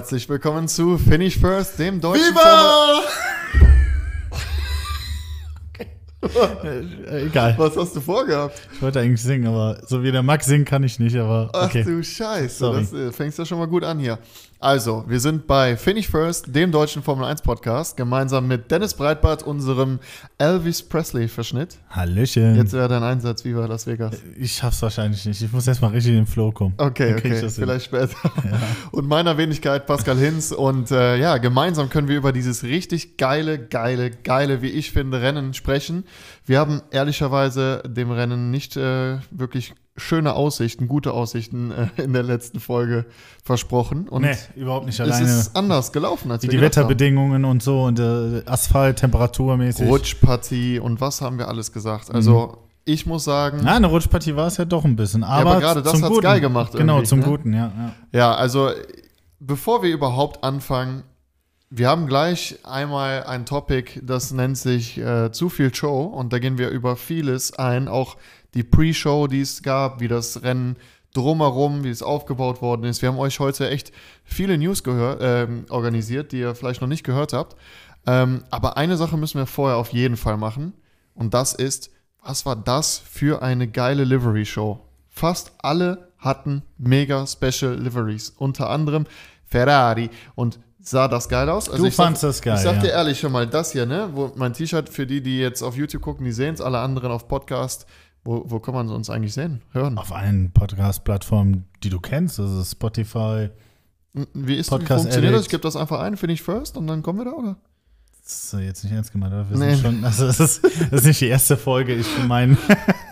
Herzlich willkommen zu Finish First, dem deutschen Viva! Formel- Äh, Egal. Was hast du vorgehabt? Ich wollte eigentlich singen, aber so wie der Max singen kann ich nicht, aber Ach okay. du Scheiße, Sorry. das äh, fängst ja schon mal gut an hier. Also, wir sind bei Finish First, dem deutschen Formel 1 Podcast, gemeinsam mit Dennis Breitbart, unserem Elvis Presley-Verschnitt. Hallöchen. Jetzt wäre dein Einsatz, Viva Las Vegas. ich schaff's wahrscheinlich nicht. Ich muss erstmal richtig in den Flow kommen. Okay, okay, vielleicht später. Und meiner Wenigkeit Pascal Hinz. Und äh, ja, gemeinsam können wir über dieses richtig geile, geile, geile, wie ich finde, Rennen sprechen. Wir haben ehrlicherweise dem Rennen nicht äh, wirklich schöne Aussichten, gute Aussichten äh, in der letzten Folge versprochen. Und Nee, überhaupt nicht es alleine. ist anders gelaufen, als Wie wir die gedacht haben. Wetterbedingungen und so und äh, Asphalt, temperaturmäßig. Rutschpartie und was haben wir alles gesagt. Also ich muss sagen, Na, eine Rutschpartie war es ja doch ein bisschen. Aber, aber gerade das Guten. geil gemacht Genau, zum ne? Guten, ja. ja. Ja, also bevor wir überhaupt anfangen, wir haben gleich einmal ein Topic, das nennt sich äh, zu viel Show und da gehen wir über vieles ein, auch die Pre-Show, die es gab, wie das Rennen drumherum, wie es aufgebaut worden ist. Wir haben euch heute echt viele News gehör ähm, organisiert, die ihr vielleicht noch nicht gehört habt. Ähm, aber eine Sache müssen wir vorher auf jeden Fall machen und das ist, was war das für eine geile Livery-Show? Fast alle hatten mega Special Liveries, unter anderem Ferrari und sah das geil aus? Also Du ich sag- fandst das geil, Ich sag dir ja. ehrlich schon mal, das hier, ne, wo mein T-Shirt für die, die jetzt auf YouTube gucken, die sehen es, alle anderen auf Podcast. Wo, wo kann man uns eigentlich sehen, hören? Auf allen Podcast-Plattformen, die du kennst, also Spotify. Wie ist Podcast wie funktioniert das? Ich gebe das einfach ein, finde ich first und dann kommen wir da, oder? Das ist jetzt nicht ernst gemeint, aber wir Nee. sind schon, also das ist, das ist nicht die erste Folge. Ich meine,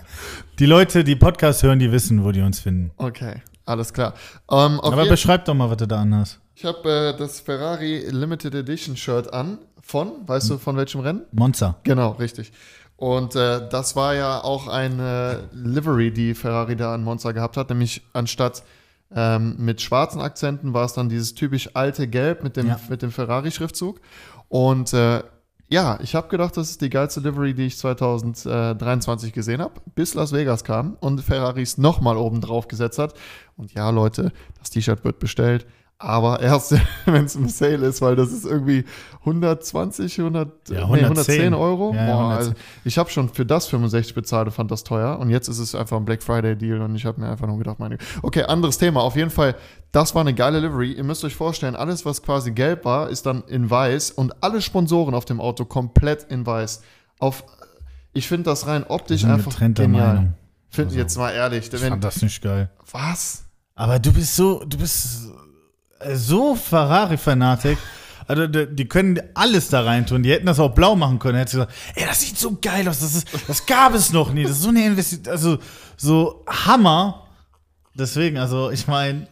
die Leute, die Podcast hören, die wissen, wo die uns finden. Okay, alles klar. Ähm, auf Aber beschreib doch mal, was du da anhast. Ich habe äh, das Ferrari Limited Edition Shirt an von, weißt du, von welchem Rennen? Monza. Genau, richtig. Und äh, das war ja auch eine Livery, die Ferrari da an Monza gehabt hat, nämlich anstatt ähm, mit schwarzen Akzenten war es dann dieses typisch alte Gelb mit dem, Ja. mit dem Ferrari-Schriftzug. Und äh, ja, ich habe gedacht, das ist die geilste Livery, die ich 2023 gesehen habe, bis Las Vegas kam und Ferrari es nochmal oben drauf gesetzt hat. Und ja, Leute, das T-Shirt wird bestellt. Aber erst, wenn es im Sale ist, weil das ist irgendwie 120, 100, Ja, nee, 110 110 Euro. Ja, Boah, 110. also ich habe schon für das 65 bezahlt und fand das teuer. Und jetzt ist es einfach ein Black Friday Deal und ich habe mir einfach nur gedacht, meine. Okay, anderes Thema. Auf jeden Fall, das war eine geile Livery. Ihr müsst euch vorstellen, alles, was quasi gelb war, ist dann in weiß und alle Sponsoren auf dem Auto komplett in weiß. Auf, ich finde das rein optisch sind einfach genial. Meinung. Find, Also, jetzt mal ehrlich, Ich wenn, fand das nicht geil. was? Aber du bist so, du bist so Ferrari-Fanatik. Also die, können alles da reintun. Die hätten das auch blau machen können. Hättest du gesagt, ey, das sieht so geil aus. Das, ist, das gab es noch nie. Das ist so eine Investition. Also so Hammer. Deswegen, also ich meine,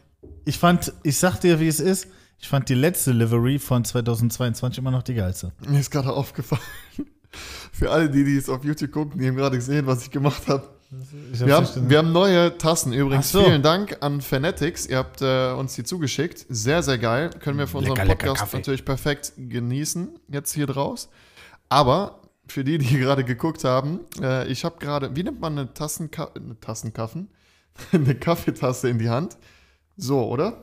ich fand, ich sag dir, wie es ist. Ich fand die letzte Livery von 2022 immer noch die geilste. Mir ist gerade aufgefallen. Für alle, die, die es auf YouTube gucken, die haben gerade gesehen, was ich gemacht habe. Ich Wir haben, wir haben neue Tassen übrigens. So. Vielen Dank an Fanatics. Ihr habt äh, uns die zugeschickt. Sehr, sehr geil. Können wir für unseren Lecker, lecker Podcast Kaffee. natürlich perfekt genießen, jetzt hier draus. Aber für die, die gerade geguckt haben, äh, ich habe gerade, wie nimmt man eine Tassenka eine Tassenkaffen? eine Kaffeetasse in die Hand. So, oder?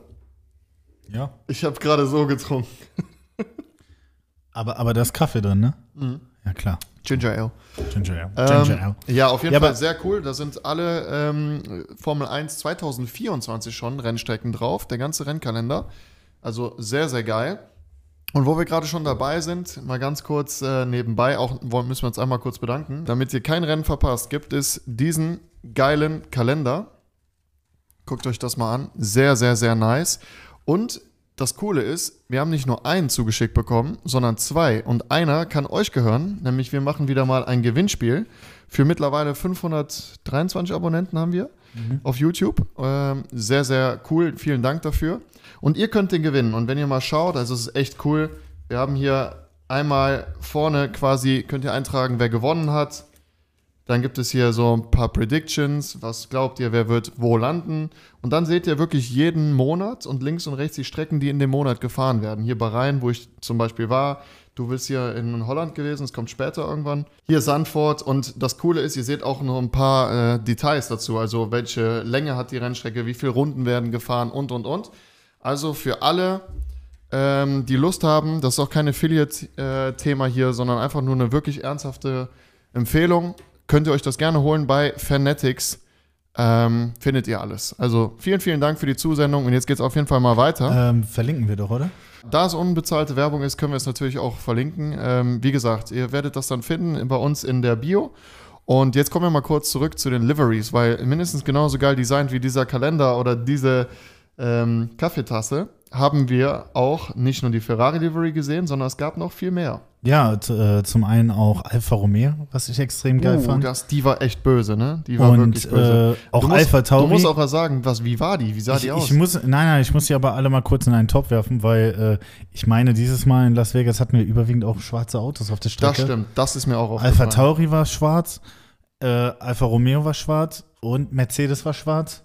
ja. Ich habe gerade so getrunken. Aber, aber da ist Kaffee drin, ne? Mhm. Ja, klar. Ginger Ale. Ginger Ale. Ginger Ale. Ähm, ja, auf jeden Ja, Fall sehr cool. Da sind alle ähm, Formel 1 2024 schon Rennstrecken drauf, der ganze Rennkalender. Also sehr, sehr geil. Und wo wir gerade schon dabei sind, mal ganz kurz äh, nebenbei, auch müssen wir uns einmal kurz bedanken. Damit ihr kein Rennen verpasst, gibt es diesen geilen Kalender. Guckt euch das mal an. Sehr, sehr, sehr nice. Und das Coole ist, wir haben nicht nur einen zugeschickt bekommen, sondern zwei. Und einer kann euch gehören, nämlich wir machen wieder mal ein Gewinnspiel. Für mittlerweile 523 Abonnenten haben wir auf YouTube. Ähm, sehr, sehr cool. Vielen Dank dafür. Und ihr könnt den gewinnen. Und wenn ihr mal schaut, also es ist echt cool. Wir haben hier einmal vorne quasi, könnt ihr eintragen, wer gewonnen hat. Dann gibt es hier so ein paar Predictions. Was glaubt ihr, wer wird wo landen? Und dann seht ihr wirklich jeden Monat und links und rechts die Strecken, die in dem Monat gefahren werden. Hier Bahrain, wo ich zum Beispiel war. Du bist hier in Holland gewesen, es kommt später irgendwann. Hier Sandford und das Coole ist, ihr seht auch noch ein paar äh, Details dazu. Also welche Länge hat die Rennstrecke, wie viele Runden werden gefahren und und und. Also für alle, ähm, die Lust haben, das ist auch kein Affiliate-Thema hier, sondern einfach nur eine wirklich ernsthafte Empfehlung, könnt ihr euch das gerne holen bei Fanatics. Ähm, findet ihr alles. Also vielen, vielen Dank für die Zusendung und jetzt geht es auf jeden Fall mal weiter. Ähm, verlinken wir doch, oder? Da es unbezahlte Werbung ist, können wir es natürlich auch verlinken. Ähm, wie gesagt, ihr werdet das dann finden bei uns in der Bio. Und jetzt kommen wir mal kurz zurück zu den Liveries, weil mindestens genauso geil designt wie dieser Kalender oder diese ähm, Kaffeetasse haben wir auch nicht nur die Ferrari Livery gesehen, sondern es gab noch viel mehr. Ja, äh, zum einen auch Alfa Romeo, was ich extrem geil Uh, fand. das, die war echt böse, ne? Die war Und wirklich böse. äh, auch du musst, Alpha Tauri. Du musst auch mal sagen, was, wie war die? Wie sah ich, die aus? ich muss, nein, nein, ich muss die aber alle mal kurz in einen Topf werfen, weil äh, ich meine, dieses Mal in Las Vegas hatten wir überwiegend auch schwarze Autos auf der Strecke. das stimmt, das ist mir auch Alpha aufgefallen. Tauri war schwarz, äh, Alfa Romeo war schwarz und Mercedes war schwarz.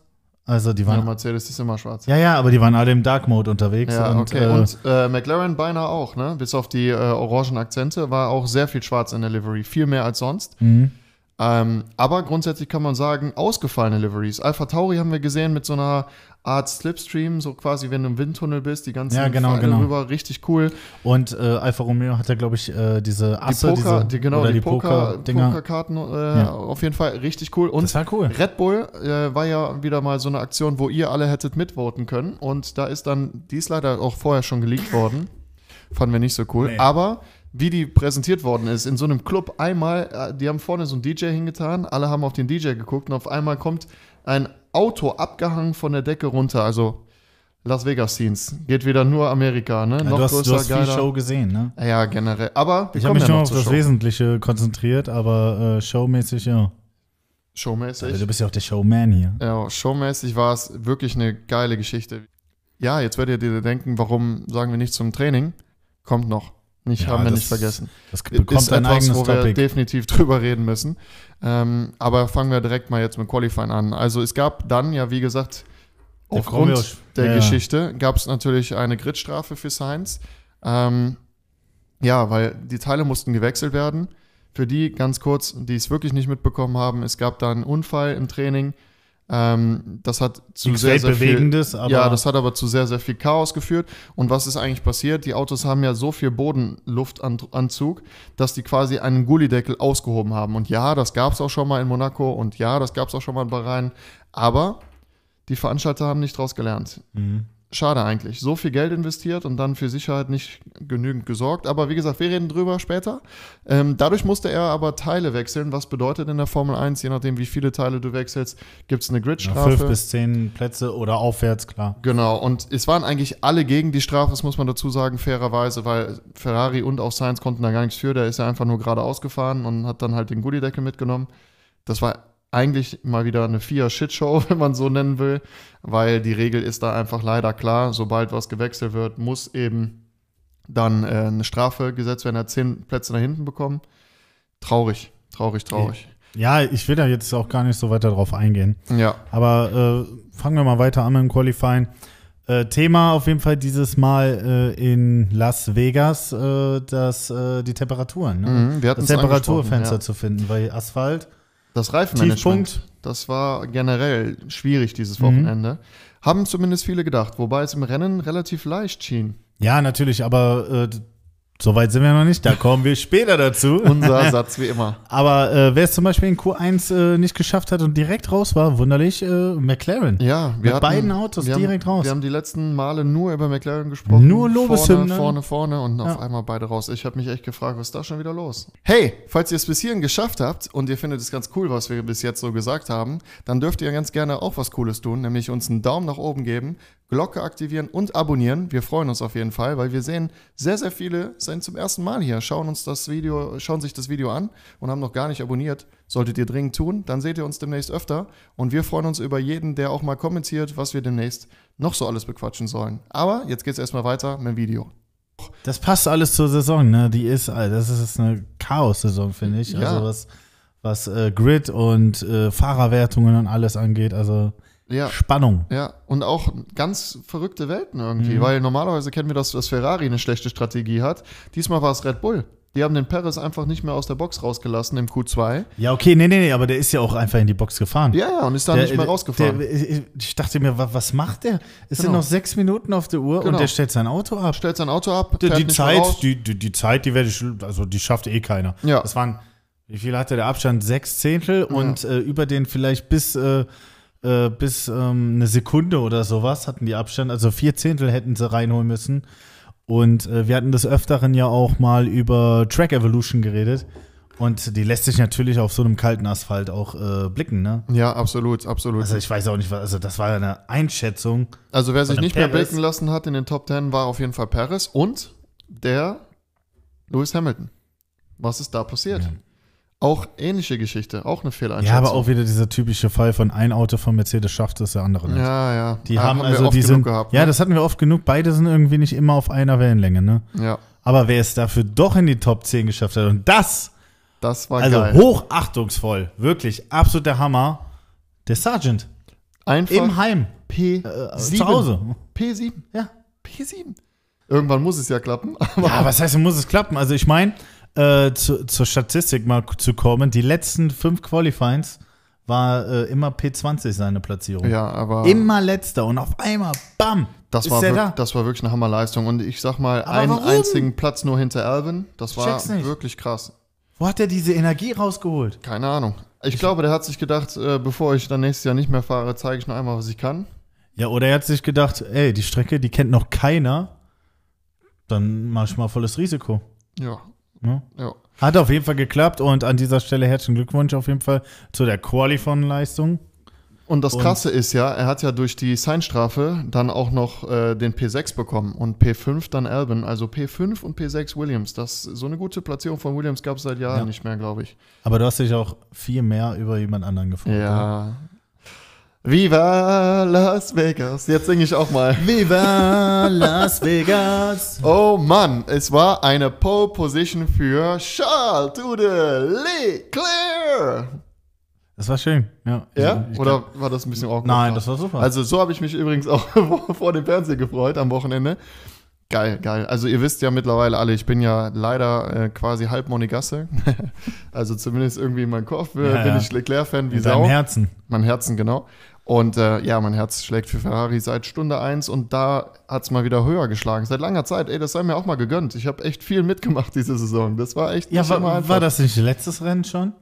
Also die Ja, waren. Mercedes ist immer schwarz. Ja, ja, aber die waren alle im Dark Mode unterwegs. Ja, und, okay. Äh, und äh, McLaren beinahe auch, ne? Bis auf die äh, orangen Akzente war auch sehr viel schwarz in der Livery. Viel mehr als sonst. mhm. Ähm, aber grundsätzlich kann man sagen, ausgefallene Liveries. Alpha Tauri haben wir gesehen mit so einer Art Slipstream, so quasi, wenn du im Windtunnel bist, die ganzen Ja, genau, Pfeile genau. rüber, richtig cool. Und äh, Alfa Romeo hatte, glaube ich, äh, diese Die Asse, Poker, diese, die, genau, oder die, die Poker. Pokerkarten, äh, Ja. auf jeden Fall richtig cool. Und das war cool. Red Bull äh, war ja wieder mal so eine Aktion, wo ihr alle hättet mitvoten können. Und da ist dann, die ist leider auch vorher schon geleakt worden. Fanden wir nicht so cool. Nee. Aber wie die präsentiert worden ist, in so einem Club einmal, äh, die haben vorne so einen DJ hingetan, alle haben auf den DJ geguckt und auf einmal kommt ein Auto abgehangen von der Decke runter. Also Las Vegas Scenes. Geht wieder nur Amerika, ne? Ja, Noch du hast, größer, du hast viel geiler. Show gesehen, ne? Ja, generell. Aber wir Ich habe mich ja nur auf das Show. Wesentliche konzentriert, aber äh, showmäßig, ja. Showmäßig. Also, du bist ja auch der Showman hier. Ja, showmäßig war es wirklich eine geile Geschichte. Ja, jetzt werdet ihr dir denken, warum sagen wir nicht zum Training? Kommt noch. Nicht, Ja, haben wir das nicht vergessen. Das bekommt ist ein etwas, wo wir Topic. definitiv drüber reden müssen. Ähm, aber fangen wir direkt mal jetzt mit Qualifying an. Also es gab dann ja, wie gesagt, wir aufgrund auch- der ja. Geschichte gab es natürlich eine Gridstrafe für Sainz. Ähm, ja, weil die Teile mussten gewechselt werden. Für die ganz kurz, die es wirklich nicht mitbekommen haben, es gab da einen Unfall im Training. Ähm, das hat zu Nichts sehr, sehr viel, aber ja, das hat aber zu sehr, sehr viel Chaos geführt. Und was ist eigentlich passiert? Die Autos haben ja so viel Bodenluftanzug, dass die quasi einen Gullideckel ausgehoben haben. Und ja, das gab es auch schon mal in Monaco und ja, das gab es auch schon mal in Bahrain. Aber die Veranstalter haben nicht draus gelernt. Mhm. Schade eigentlich. So viel Geld investiert und dann für Sicherheit nicht genügend gesorgt. Aber wie gesagt, wir reden drüber später. Ähm, dadurch musste er aber Teile wechseln. Was bedeutet in der Formel 1, je nachdem, wie viele Teile du wechselst, gibt es eine ja, Gridstrafe. fünf bis zehn Plätze oder aufwärts, klar. Genau, und es waren eigentlich alle gegen die Strafe, das muss man dazu sagen, fairerweise, weil Ferrari und auch Sainz konnten da gar nichts für. Der ist ja einfach nur geradeaus gefahren und hat dann halt den Goodie-Deckel mitgenommen. Das war eigentlich mal wieder eine Vier-Shitshow, wenn man so nennen will, weil die Regel ist da einfach leider klar. Sobald was gewechselt wird, muss eben dann äh, eine Strafe gesetzt werden. Er hat zehn Plätze nach hinten bekommen. Traurig, traurig, traurig. Ja, ich will da jetzt auch gar nicht so weiter drauf eingehen. Ja, Aber äh, fangen wir mal weiter an mit dem Qualifying. Äh, Thema auf jeden Fall dieses Mal äh, in Las Vegas, äh, das, äh, die Temperaturen. Ne? mhm, Das Temperaturfenster ja. zu finden, weil Asphalt. Das Reifenmanagement, Tiefpunkt. das war generell schwierig dieses Mhm. Wochenende. Haben zumindest viele gedacht, wobei es im Rennen relativ leicht schien. Ja, natürlich, aber äh, d- so weit sind wir noch nicht. Da kommen wir später dazu. Unser Satz wie immer. Aber äh, wer es zum Beispiel in Q1 äh, nicht geschafft hat und direkt raus war, wunderlich, äh, McLaren. Ja, wir Mit hatten, beiden Autos haben, direkt raus. Wir haben die letzten Male nur über McLaren gesprochen. Nur Lobeshymnen. Vorne, vorne, vorne und auf Ja. einmal beide raus. Ich habe mich echt gefragt, was ist da schon wieder los? Hey, falls ihr es bis hierhin geschafft habt und ihr findet es ganz cool, was wir bis jetzt so gesagt haben, dann dürft ihr ganz gerne auch was Cooles tun, nämlich uns einen Daumen nach oben geben, Glocke aktivieren und abonnieren. Wir freuen uns auf jeden Fall, weil wir sehen, sehr, sehr viele sind zum ersten Mal hier, schauen uns das Video, schauen sich das Video an und haben noch gar nicht abonniert. Solltet ihr dringend tun, dann seht ihr uns demnächst öfter und wir freuen uns über jeden, der auch mal kommentiert, was wir demnächst noch so alles bequatschen sollen. Aber jetzt geht's erstmal weiter mit dem Video. Das passt alles zur Saison, ne? Die ist, äh, das ist eine Chaos-Saison, finde ich. Ja. Also was, was äh, Grid und äh, Fahrerwertungen und alles angeht. Also Ja, Spannung. ja, und auch ganz verrückte Welten irgendwie, Mhm. weil normalerweise kennen wir das, dass Ferrari eine schlechte Strategie hat. Diesmal war es Red Bull. Die haben den Perez einfach nicht mehr aus der Box rausgelassen im Q2. Ja, okay, nee, nee, nee, aber der ist ja auch einfach in die Box gefahren. Ja, ja, und ist Der- nicht mehr rausgefahren. Der, ich dachte mir, wa- was macht der? Es sind Genau. noch sechs Minuten auf der Uhr Genau. und der stellt sein Auto ab. stellt sein Auto ab, Die, die nicht mehr Zeit, die, die, die Zeit, die werde ich, also die schafft eh keiner. Ja. Das waren, wie viel hatte der Abstand? Sechs Zehntel und äh, über den vielleicht bis, äh, äh, bis ähm, eine Sekunde oder sowas hatten die Abstand. Also vier Zehntel hätten sie reinholen müssen. Und äh, wir hatten des Öfteren ja auch mal über Track Evolution geredet. Und die lässt sich natürlich auf so einem kalten Asphalt auch äh, blicken, ne? Ja, absolut, absolut. Also ich weiß auch nicht, was, also das war ja eine Einschätzung. Also wer sich nicht mehr Perez. blicken lassen hat in den Top 10, war auf jeden Fall Perez und der Lewis Hamilton. Was ist da passiert? Ja. Auch ähnliche Geschichte, auch eine Fehleinschätzung. Ja, aber auch wieder dieser typische Fall von ein Auto von Mercedes schafft es, der andere nicht. Ja, ja. Die Ah, haben, wir also die sind, gehabt. ja, ne? das hatten wir oft genug. Beide sind irgendwie nicht immer auf einer Wellenlänge, ne? ja, Aber wer es dafür doch in die Top 10 geschafft hat und das, das war also geil. hochachtungsvoll, wirklich absolut der Hammer, der Sergeant Einfach im Heim P7. äh, zu Hause. P7. Ja. P7. Irgendwann muss es ja klappen. Aber Ja, was heißt, muss es klappen? Also ich meine, äh, zu, zur Statistik mal zu kommen, die letzten fünf Qualifyings war äh, immer P20 seine Platzierung. ja, aber Immer letzter und auf einmal, bam, das, ist war er da. das war wirklich eine Hammerleistung. Und ich sag mal, Aber einen warum? einzigen Platz nur hinter Alvin. Das war wirklich krass. Wo hat er diese Energie rausgeholt? Keine Ahnung. Ich glaube, der hat sich gedacht, äh, bevor ich dann nächstes Jahr nicht mehr fahre, zeige ich noch einmal, was ich kann. Ja, oder er hat sich gedacht, ey, die Strecke, die kennt noch keiner. Dann mach ich mal volles Risiko. Ja. Ne? ja. Hat auf jeden Fall geklappt und an dieser Stelle herzlichen Glückwunsch auf jeden Fall zu der Qualifon-Leistung. Und das Und- Krasse ist ja, er hat ja durch die Seinstrafe dann auch noch äh, den P6 bekommen und P5 dann Albin. Also P5 und P6 Williams. Das, so eine gute Platzierung von Williams gab es seit Jahren Ja. nicht mehr, glaube ich. Aber du hast dich auch viel mehr über jemand anderen gefunden. Ja. Viva Las Vegas. Jetzt singe ich auch mal. Viva Las Vegas. Oh Mann, es war eine Pole Position für Charles the Leclerc. Das war schön, ja. Ja? Ich- ich Oder war das ein bisschen awkward? Nein, das war super. Also so habe ich mich übrigens auch vor dem Fernseher gefreut am Wochenende. Geil, geil. Also ihr wisst ja mittlerweile alle, ich bin ja leider äh, quasi halb Monegasse. also zumindest irgendwie in meinem Kopf äh, Ja, bin ja. ich Leclerc-Fan wie in Sau. Herzen. Mein Herzen, genau. Und äh, ja, mein Herz schlägt für Ferrari seit Stunde eins und da hat es mal wieder höher geschlagen. Seit langer Zeit. Ey, das sei mir auch mal gegönnt. Ich habe echt viel mitgemacht diese Saison. Das war echt Ja, war, einfach. war das nicht letztes Rennen schon?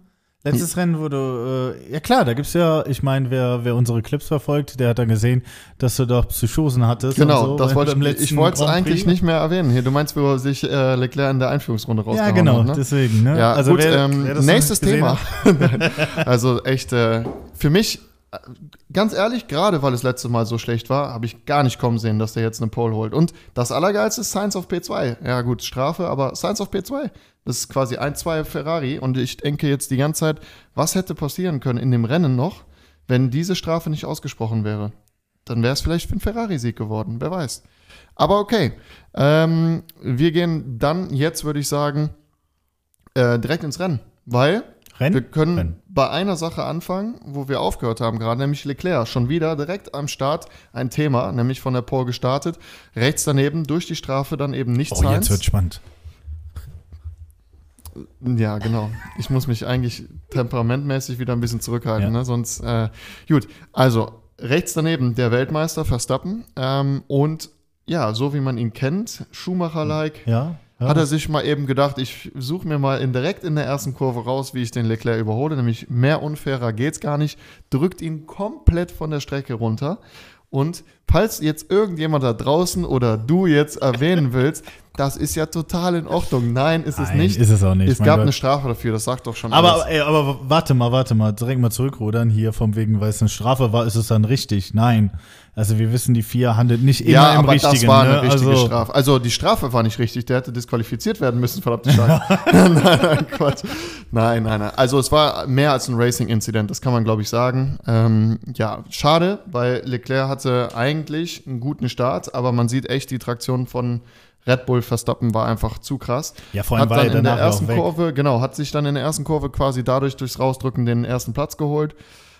Letztes Rennen, wo du, äh, ja klar, da gibt's ja, ich meine, wer, wer unsere Clips verfolgt, der hat dann gesehen, dass du doch Psychosen hattest. Genau, so, das wollte ich, ich wollte es eigentlich nicht mehr erwähnen. Hier, du meinst, wo sich äh, Leclerc in der Einführungsrunde Ja, rausgehauen genau, hat, ne? deswegen. Ne? Ja, gut, wer- ähm, wer nächstes Thema. also echt, äh, für mich, ganz ehrlich, gerade weil es letztes Mal so schlecht war, habe ich gar nicht kommen sehen, dass der jetzt eine Pole holt. Und das Allergeilste ist Science of P2. Ja gut, Strafe, aber Science of P2. Das ist quasi ein, zwei Ferrari. Und ich denke jetzt die ganze Zeit, was hätte passieren können in dem Rennen noch, wenn diese Strafe nicht ausgesprochen wäre? Dann wäre es vielleicht für einen Ferrari-Sieg geworden, wer weiß. Aber okay, ähm, wir gehen dann jetzt, würde ich sagen, äh, direkt ins Rennen, weil Rennen? wir können Rennen. bei einer Sache anfangen, wo wir aufgehört haben gerade, nämlich Leclerc. Schon wieder direkt am Start ein Thema, nämlich von der Pole gestartet. Rechts daneben durch die Strafe dann eben nicht Oh, jetzt wird spannend. Ja, genau. Ich muss mich eigentlich temperamentmäßig wieder ein bisschen zurückhalten, Ja. ne? sonst äh, gut. Also rechts daneben der Weltmeister Verstappen ähm, und ja, so wie man ihn kennt, Schumacher-like, Ja. Ja. hat er sich mal eben gedacht, ich suche mir mal in, direkt in der ersten Kurve raus, wie ich den Leclerc überhole, nämlich mehr unfairer geht's gar nicht, drückt ihn komplett von der Strecke runter. Und falls jetzt irgendjemand da draußen oder du jetzt erwähnen willst, das ist ja total in Ordnung. Nein, ist es Nein, nicht. ist es auch nicht, Es gab Gott. eine Strafe dafür, das sagt doch schon aber, alles. ey, aber warte mal, warte mal, direkt mal zurückrudern hier vom wegen, weil es eine Strafe war, ist es dann richtig? Nein. Also wir wissen, die vier handelt nicht immer ja, im aber Richtigen. das war eine ne? richtige also, Strafe. Also die Strafe war nicht richtig, der hätte disqualifiziert werden müssen, verdammte Scheiße. nein, nein, Quatsch. Nein, nein, nein. Also es war mehr als ein Racing-Incident, das kann man, glaube ich, sagen. Ähm, ja, schade, weil Leclerc hatte eigentlich einen guten Start, aber man sieht echt, die Traktion von Red Bull Verstappen war einfach zu krass. Ja, vor allem hat dann er in der ersten. Kurve, genau, hat sich dann in der ersten Kurve quasi dadurch durchs Rausdrücken den ersten Platz geholt.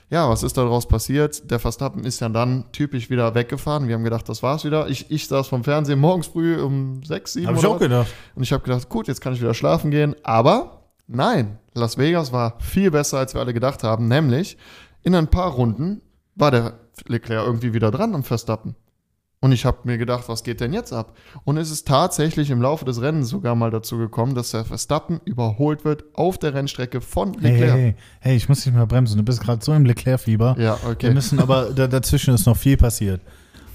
ja, was ist daraus passiert? Der Verstappen ist ja dann typisch wieder weggefahren. Wir haben gedacht, das war's wieder. Ich, ich saß vom Fernsehen morgens früh um sechs, sieben Hab ich auch was. gedacht. Und ich habe gedacht, gut, jetzt kann ich wieder schlafen gehen. Aber nein, Las Vegas war viel besser, als wir alle gedacht haben. Nämlich, in ein paar Runden war der Leclerc irgendwie wieder dran am Verstappen. Und ich habe mir gedacht, was geht denn jetzt ab? Und es ist tatsächlich im Laufe des Rennens sogar mal dazu gekommen, dass der Verstappen überholt wird auf der Rennstrecke von Leclerc. hey, hey, hey, ich muss dich mal bremsen. Du bist gerade so im Leclerc-Fieber. Ja, Wir okay. müssen aber, da, dazwischen ist noch viel passiert.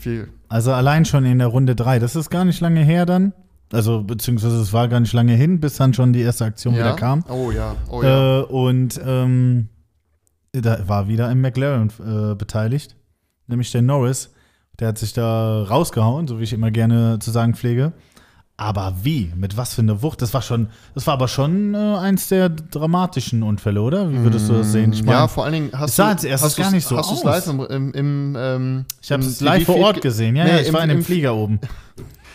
Viel. Also allein schon in der Runde 3, das ist gar nicht lange her dann. Also, beziehungsweise es war gar nicht lange hin, bis dann schon die erste Aktion wieder Ja? kam. Oh ja, oh ja. Äh, und ähm, da war wieder ein McLaren äh, beteilt, nämlich der Norris. Der hat sich da rausgehauen, so wie ich immer gerne zu sagen pflege. Aber wie? Mit was für einer Wucht? Das war schon, das war aber schon äh, eins der dramatischen Unfälle, oder? Wie würdest du das sehen? Ich ja, mein, vor allen Dingen hast es sah du als erstes hast gar nicht so hast aus. live im, im, im ähm, ich habe im es live vor Ort ge- gesehen. Ja, Nee, ja, ich im- war in dem im- Flieger oben.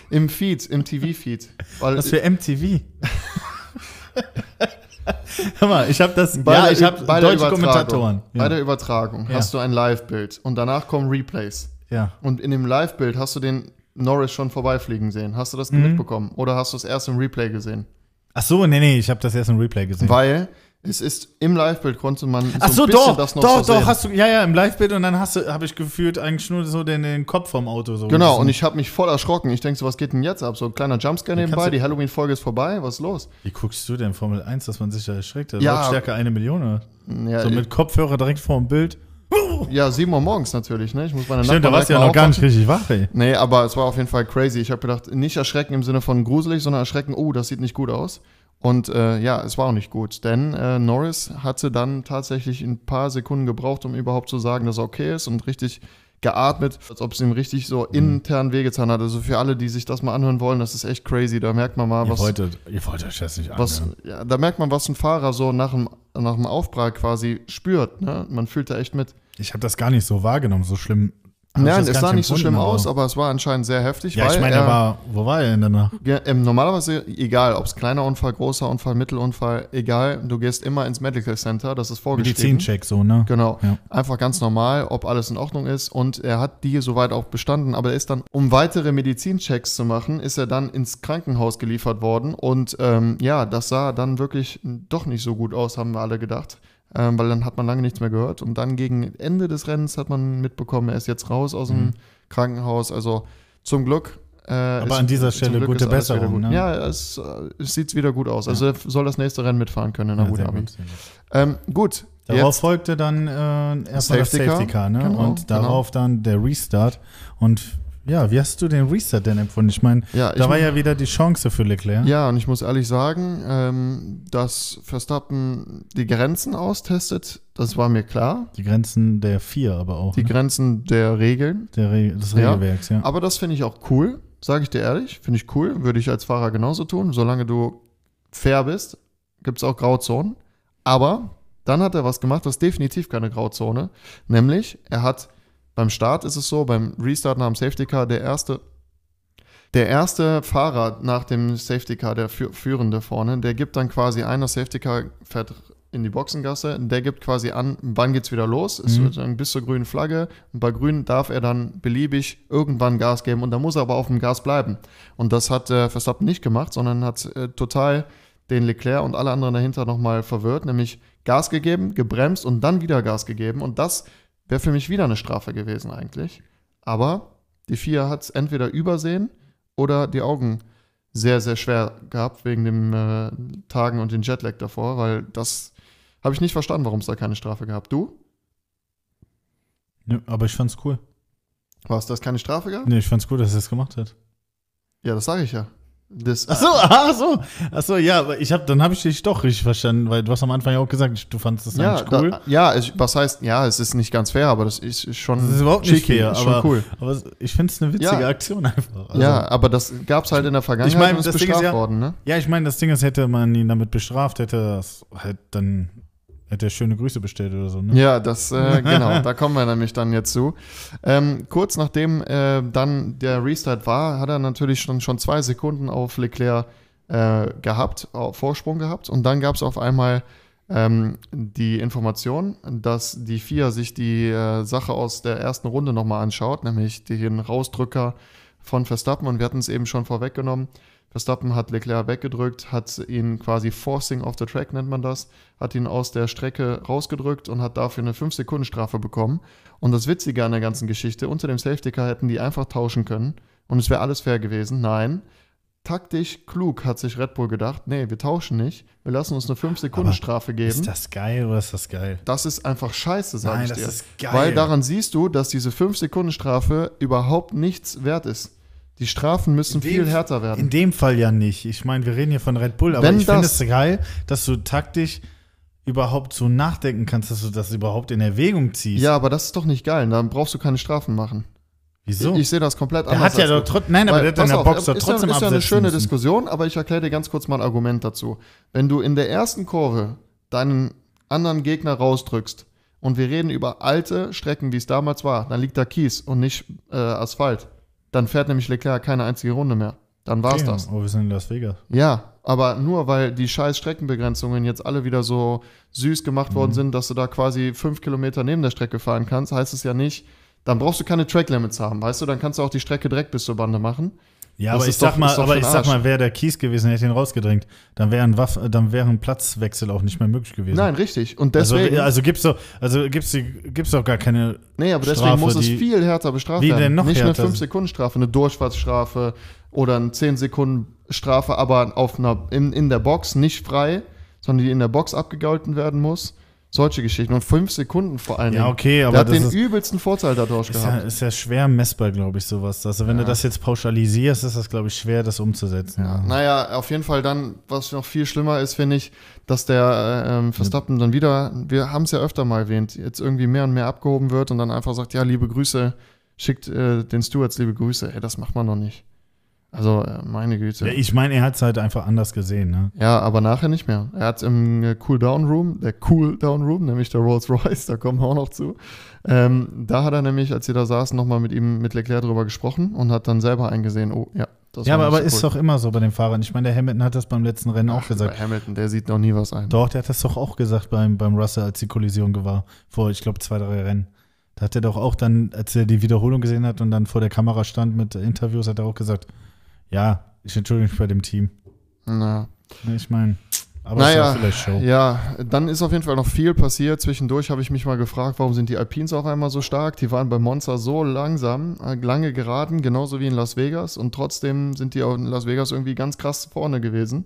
Im Feed, im TV-Feed. Was für MTV. Hör mal, ich habe das. bei ja, der- ich habe bei deutsche Übertragung- Kommentatoren. Bei Ja. der Übertragung Ja. hast du ein Live-Bild und danach kommen Replays. ja. Und in dem Live-Bild hast du den Norris schon vorbeifliegen sehen. Hast du das Mhm. mitbekommen? Oder hast du es erst im Replay gesehen? Ach so, nee, nee, ich habe das erst im Replay gesehen. Weil es ist im Live-Bild konnte man so Ach so, ein bisschen doch, das noch doch, so doch, sehen. hast du, ja, ja, im Live-Bild und dann hast du, habe ich gefühlt eigentlich nur so den, den Kopf vom Auto so. Genau, und ich habe mich voll erschrocken. Ich denke so, was geht denn jetzt ab? So ein kleiner Jumpscare nebenbei, die Halloween-Folge ist vorbei, was ist los? Wie guckst du denn Formel 1, dass man sich da erschreckt? Ja. Lautstärke eine Million? Ja, So mit Kopfhörer direkt vor dem Bild. ja 7 Uhr morgens natürlich, ne? Ich muss meine Stimmt, da warst du ja noch gar nicht richtig wach, ey. Nee, aber es war auf jeden Fall crazy. Ich habe gedacht, nicht erschrecken im Sinne von gruselig, sondern erschrecken, oh, das sieht nicht gut aus. Und äh, ja, es war auch nicht gut, denn äh, Norris hatte dann tatsächlich ein paar Sekunden gebraucht, um überhaupt zu sagen, dass er okay ist und richtig geatmet, als ob es ihm richtig so Mhm. intern wehgetan hat. Also für alle, die sich das mal anhören wollen, das ist echt crazy. Da merkt man mal, Ihr was, wolltet, ihr wollt euch das nicht was anhören. ja, da merkt man, was ein Fahrer so nach dem, nach dem Aufprall quasi spürt. Ne? Man fühlt da echt mit. Ich habe das gar nicht so wahrgenommen, so schlimm. Nein, es sah nicht so schlimm empfunden, aus, aber es war anscheinend sehr heftig. Ja, weil ich meine, er, er war, wo war er denn danach? Ja, ähm, normalerweise, egal, ob es kleiner Unfall, großer Unfall, Mittelunfall, egal, du gehst immer ins Medical Center, das ist vorgeschrieben. Medizincheck, so, ne? Genau. Ja. Einfach ganz normal, ob alles in Ordnung ist. Und er hat die soweit auch bestanden. Aber er ist dann, um weitere Medizinchecks zu machen, ist er dann ins Krankenhaus geliefert worden. Und ähm, ja, das sah dann wirklich doch nicht so gut aus, haben wir alle gedacht. Ähm, weil dann hat man lange nichts mehr gehört. Und dann gegen Ende des Rennens hat man mitbekommen, er ist jetzt raus aus dem Krankenhaus. Also zum Glück. Äh, Aber an dieser Stelle gute Besserung, Gut. ne? Ja, es, äh, es sieht wieder gut aus. Also er soll das nächste Rennen mitfahren können in Ja, Abu sehr Dhabi. gut. Ähm, gut. Darauf jetzt- folgte dann äh, erstmal das Safety Car. Ne? Genau, und darauf dann der Restart. Und ja, wie hast du den Restart denn empfunden? Ich meine, Ja, da war ja wieder die Chance für Leclerc. Ja, und ich muss ehrlich sagen, ähm, dass Verstappen die Grenzen austestet, das war mir klar. Die Grenzen der vier aber auch. Die ne? Grenzen der Regeln. der Re des Ja. Regelwerks, ja. Aber das finde ich auch cool, sage ich dir ehrlich. Finde ich cool, würde ich als Fahrer genauso tun. Solange du fair bist, gibt es auch Grauzonen. Aber dann hat er was gemacht, das ist definitiv keine Grauzone. Nämlich, er hat beim Start ist es so, beim Restart nach dem Safety Car, der erste, der erste Fahrer nach dem Safety Car, der Fü- Führende vorne, der gibt dann quasi ein, das Safety Car fährt in die Boxengasse, der gibt quasi an, wann geht's wieder los, es Mhm. wird dann bis zur grünen Flagge und bei grün darf er dann beliebig irgendwann Gas geben und da muss er aber auf dem Gas bleiben. Und das hat äh, Verstappen nicht gemacht, sondern hat äh, total den Leclerc und alle anderen dahinter nochmal verwirrt, nämlich Gas gegeben, gebremst und dann wieder Gas gegeben und das wäre für mich wieder eine Strafe gewesen eigentlich. Aber die FIA hat es entweder übersehen oder die Augen sehr, sehr schwer gehabt wegen den äh, Tagen und den Jetlag davor, weil das habe ich nicht verstanden, warum es da keine Strafe gab. Du? ja. Aber ich fand's cool. War es das keine Strafe gab? Nee, ich fand's cool, dass er es gemacht hat. Ja, das sage ich ja. Das, Ach so, ach so. Ach so, ja, aber ich hab, dann habe ich dich doch richtig verstanden, weil du hast am Anfang ja auch gesagt, du fandest das ja, eigentlich cool. da, ja es, was heißt, ja, es ist nicht ganz fair, aber das ist, ist schon das ist überhaupt nicht fair, ist schon aber, cool. aber ich finde es eine witzige Ja. Aktion einfach. Also, ja, aber das gab es halt in der Vergangenheit Ich meine, und ist das Ding ist bestraft ja- worden, ne? Ja, ich meine, das Ding ist, hätte man ihn damit bestraft, hätte das halt dann, hätte er schöne Grüße bestellt oder so, ne? Ja, das, äh, genau, da kommen wir nämlich dann jetzt zu. Ähm, kurz nachdem äh, dann der Restart war, hat er natürlich schon, schon zwei Sekunden auf Leclerc äh, gehabt, Vorsprung gehabt und dann gab es auf einmal ähm, die Information, dass die FIA sich die äh, Sache aus der ersten Runde nochmal anschaut, nämlich den Rausdrücker von Verstappen. Und wir hatten es eben schon vorweggenommen. Verstappen hat Leclerc weggedrückt, hat ihn quasi Forcing off the Track, nennt man das, hat ihn aus der Strecke rausgedrückt und hat dafür eine 5-Sekunden-Strafe bekommen. Und das Witzige an der ganzen Geschichte, unter dem Safety Car hätten die einfach tauschen können und es wäre alles fair gewesen. Nein, taktisch klug hat sich Red Bull gedacht, nee, wir tauschen nicht, wir lassen uns eine 5-Sekunden-Strafe geben. Ist das geil oder ist das geil? Das ist einfach scheiße, sage Nein, ich das dir. ist geil. Weil daran siehst du, dass diese 5-Sekunden-Strafe überhaupt nichts wert ist. Die Strafen müssen In viel dem- härter werden. In dem Fall ja nicht. Ich meine, wir reden hier von Red Bull, aber Wenn ich finde das- es geil, dass du taktisch überhaupt so nachdenken kannst, dass du das überhaupt in Erwägung ziehst. Ja, aber das ist doch nicht geil. Dann brauchst du keine Strafen machen. Wieso? Ich, ich sehe das komplett der anders. hat ja doch trotzdem, nein, aber Weil, der hat in der auf, Box doch trotzdem ja, ist ja eine schöne müssen. Diskussion, aber ich erkläre dir ganz kurz mal ein Argument dazu. Wenn du in der ersten Kurve deinen anderen Gegner rausdrückst und wir reden über alte Strecken, wie es damals war, dann liegt da Kies und nicht äh, Asphalt. Dann fährt nämlich Leclerc keine einzige Runde mehr. Dann war's Okay, das. Oh, wir sind in Las Vegas. Ja, aber nur weil die scheiß Streckenbegrenzungen jetzt alle wieder so süß gemacht Mhm. worden sind, dass du da quasi fünf Kilometer neben der Strecke fahren kannst, heißt es ja nicht, dann brauchst du keine Track Limits haben, weißt du? Dann kannst du auch die Strecke direkt bis zur Bande machen. Ja, Das aber ich doch- sag mal, aber ich sag mal, wäre der Kies gewesen, hätte ihn rausgedrängt, dann wäre ein Waff, dann wäre ein Platzwechsel auch nicht mehr möglich gewesen. Nein, richtig. Und Also, deswegen, also gibt's doch, also gibt's, die- gibt's doch gar keine. nee, aber deswegen Strafe, muss es viel härter bestraft Wie werden. denn noch nicht härter? eine 5-Sekunden-Strafe, eine Durchfahrtsstrafe oder eine 10-Sekunden-Strafe, aber auf einer, in, in der Box nicht frei, sondern die in der Box abgegolten werden muss. Solche Geschichten. Und 5 Sekunden vor allen Dingen. Ja, okay, Der aber hat das den ist, übelsten Vorteil dadurch ist, ja, gehabt. ist ja schwer messbar, glaube ich, sowas. Also wenn du das jetzt pauschalisierst, ist das, glaube ich, schwer, das umzusetzen. Ja, naja, auf jeden Fall dann, was noch viel schlimmer ist, finde ich, dass der äh, ähm, Verstappen dann wieder, wir haben es ja öfter mal erwähnt, jetzt irgendwie mehr und mehr abgehoben wird und dann einfach sagt, ja, liebe Grüße, schickt äh, den Stewards liebe Grüße. Ey, das macht man doch nicht. Also, äh, meine Güte. Ja, Ja, ich meine, er hat es halt einfach anders gesehen, ne? aber nachher nicht mehr. Er hat im äh, Cool-Down-Room, der Cool-Down-Room, nämlich der Rolls-Royce, da kommen wir auch noch zu, ähm, da hat er nämlich, als sie da saßen, nochmal mit ihm, mit Leclerc drüber gesprochen und hat dann selber eingesehen, oh, ja, das Ja, aber, aber so ist cool. doch immer so bei den Fahrern. Ich meine, der Hamilton hat das beim letzten Rennen auch Ach, gesagt. Bei Hamilton, der sieht noch nie was ein. Doch, der hat das doch auch gesagt beim, beim Russell, als die Kollision war. Vor, ich glaube, zwei, drei Rennen. Da hat er doch auch dann, als er die Wiederholung gesehen hat und dann vor der Kamera stand mit Interviews, hat er auch gesagt, ja, ich entschuldige mich bei dem Team. Na. Ich meine, aber naja, ist ja vielleicht Show. ja, dann ist auf jeden Fall noch viel passiert. Zwischendurch habe ich mich mal gefragt, warum sind die Alpines auf einmal so stark? Die waren bei Monza so langsam, äh, lange geraden, genauso wie in Las Vegas. Und trotzdem sind die auch in Las Vegas irgendwie ganz krass vorne gewesen.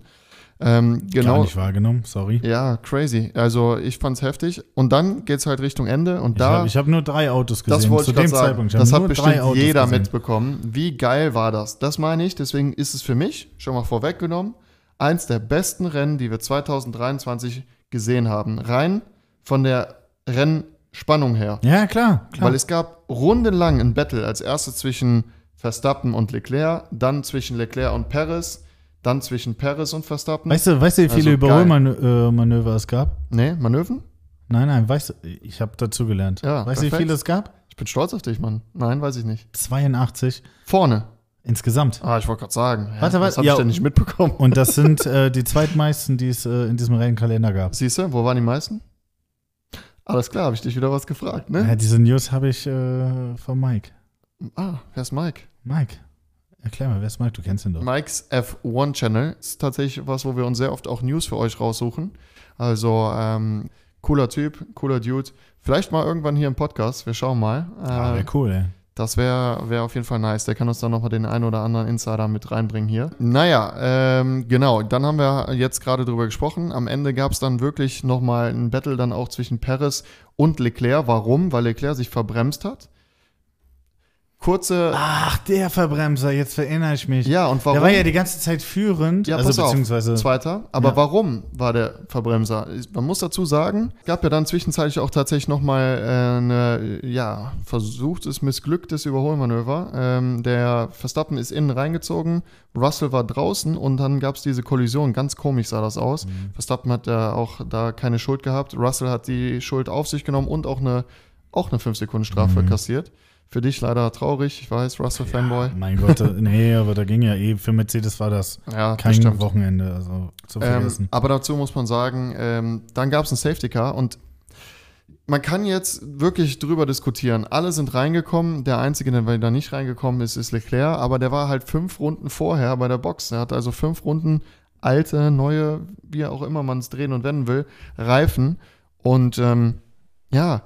Ähm, Gar genau. nicht wahrgenommen, sorry. Ja, crazy. Also ich fand's heftig. Und dann geht's halt Richtung Ende. Und Ich da. habe hab nur drei Autos gesehen. Das wollte zu ich dem sagen. Zeitpunkt. Ich Das hat bestimmt jeder gesehen. mitbekommen. Wie geil war das? Das meine ich. Deswegen ist es für mich, schon mal vorweggenommen, eins der besten Rennen, die wir 2023 gesehen haben. Rein von der Rennspannung her. Ja, klar. klar. Weil es gab rundenlang ein Battle. Als erstes zwischen Verstappen und Leclerc, dann zwischen Leclerc und Perez, dann zwischen Perez und Verstappen. weißt, du, weißt du, wie viele Also, Überholmanöver es gab? nee, Manöven? Nein, nein, weißt du, ich habe dazugelernt. Ja, weißt du, wie viele es gab? Ich bin stolz auf dich, Mann. Nein, weiß ich nicht. 82 Vorne. insgesamt. Ah, ich wollte gerade sagen. Hä? Warte, das warte, habe ja. ich denn nicht mitbekommen. Und das sind äh, die zweitmeisten, die es äh, in diesem Rennkalender gab. Siehst du, wo waren die meisten? Alles klar, habe ich dich wieder was gefragt, ne? Ja, diese News habe ich äh, von Mike. Ah, wer ist Mike? Mike, erklär mal, wer ist Mike? Du kennst ihn doch. Mikes F1 Channel ist tatsächlich was, wo wir uns sehr oft auch News für euch raussuchen. Also, ähm, cooler Typ, cooler Dude. Vielleicht mal irgendwann hier im Podcast, wir schauen mal. Ah, Äh, wär cool, ey. Das wäre wär auf jeden Fall nice. Der kann uns dann nochmal den einen oder anderen Insider mit reinbringen hier. Naja, ähm, genau. Dann haben wir jetzt gerade drüber gesprochen. Am Ende gab es dann wirklich nochmal ein Battle dann auch zwischen Perez und Leclerc. Warum? Weil Leclerc sich verbremst hat. Kurze. Ach, der Verbremser, jetzt erinnere ich mich. ja, und warum? Der war ja die ganze Zeit führend. Ja, also pass auf. beziehungsweise. Zweiter. Aber Ja. warum war der Verbremser? Man muss dazu sagen, es gab ja dann zwischenzeitlich auch tatsächlich nochmal äh, eine, ja, versuchtes, missglücktes Überholmanöver. Ähm, der Verstappen ist innen reingezogen, Russell war draußen und dann gab es diese Kollision. Ganz komisch sah das aus. Mhm. Verstappen hat ja auch da keine Schuld gehabt. Russell hat die Schuld auf sich genommen und auch eine, auch eine 5-Sekunden-Strafe Mhm. kassiert. Für dich leider traurig, ich weiß, Russell-Fanboy. Mein Gott, nee, aber da ging ja eh, für Mercedes war das Ja, kein stimmt. Wochenende, also zu Ähm, vergessen. aber dazu muss man sagen, ähm, dann gab es ein Safety Car und man kann jetzt wirklich drüber diskutieren. Alle sind reingekommen. Der Einzige, der da nicht reingekommen ist, ist Leclerc. Aber der war halt fünf Runden vorher bei der Box. Er hatte also fünf Runden alte, neue, wie auch immer man es drehen und wenden will, Reifen. Und ähm, ja,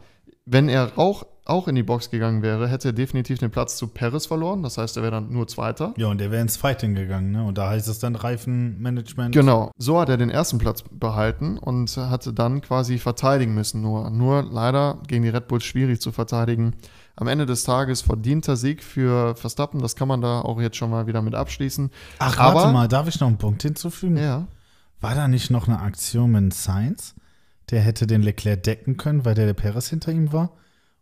wenn er auch, auch in die Box gegangen wäre, hätte er definitiv den Platz zu Perez verloren. Das heißt, er wäre dann nur Zweiter. ja, und der wäre ins Fighting gegangen, ne? Und da heißt es dann Reifenmanagement. Genau. So hat er den ersten Platz behalten und hatte dann quasi verteidigen müssen. Nur, nur leider gegen die Red Bulls schwierig zu verteidigen. Am Ende des Tages verdienter Sieg für Verstappen. Das kann man da auch jetzt schon mal wieder mit abschließen. Ach, Aber- warte mal, darf ich noch einen Punkt hinzufügen? Ja. War da nicht noch eine Aktion mit Sainz? Der hätte den Leclerc decken können, weil der, der Perez hinter ihm war.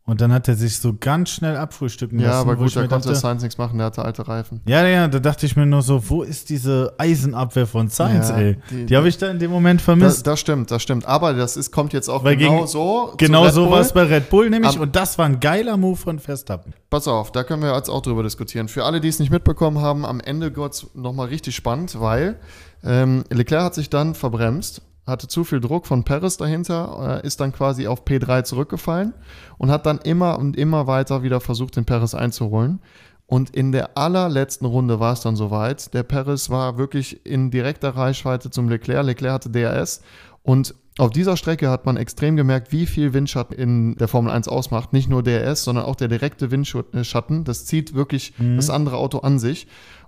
Und dann hat er sich so ganz schnell abfrühstücken Ja, lassen. aber wo gut, da konnte dachte, Sainz nichts machen. Der hatte alte Reifen. Ja, ja, da dachte ich mir nur so, wo ist diese Eisenabwehr von Sainz, Ja, ey? die- Die, habe ich da in dem Moment Das, vermisst. das stimmt, das stimmt. Aber das ist, kommt jetzt auch Weil genau gegen- so. genau so Bull. war es bei Red Bull nämlich. Am- und das war ein geiler Move von Verstappen. Pass auf, da können wir jetzt auch drüber diskutieren. Für alle, die es nicht mitbekommen haben, am Ende wird es nochmal richtig spannend, weil ähm, Leclerc hat sich dann verbremst, hatte zu viel Druck von Perez dahinter, äh, ist dann quasi auf P3 zurückgefallen und hat dann immer und immer weiter wieder versucht, den Perez einzuholen. Und in der allerletzten Runde war es dann soweit. Der Perez war wirklich in direkter Reichweite zum Leclerc. Leclerc hatte DRS und auf dieser Strecke hat man extrem gemerkt, wie viel Windschatten in der Formel 1 ausmacht. Nicht nur DRS, sondern auch der direkte Windschatten. Das zieht wirklich das andere Auto an sich.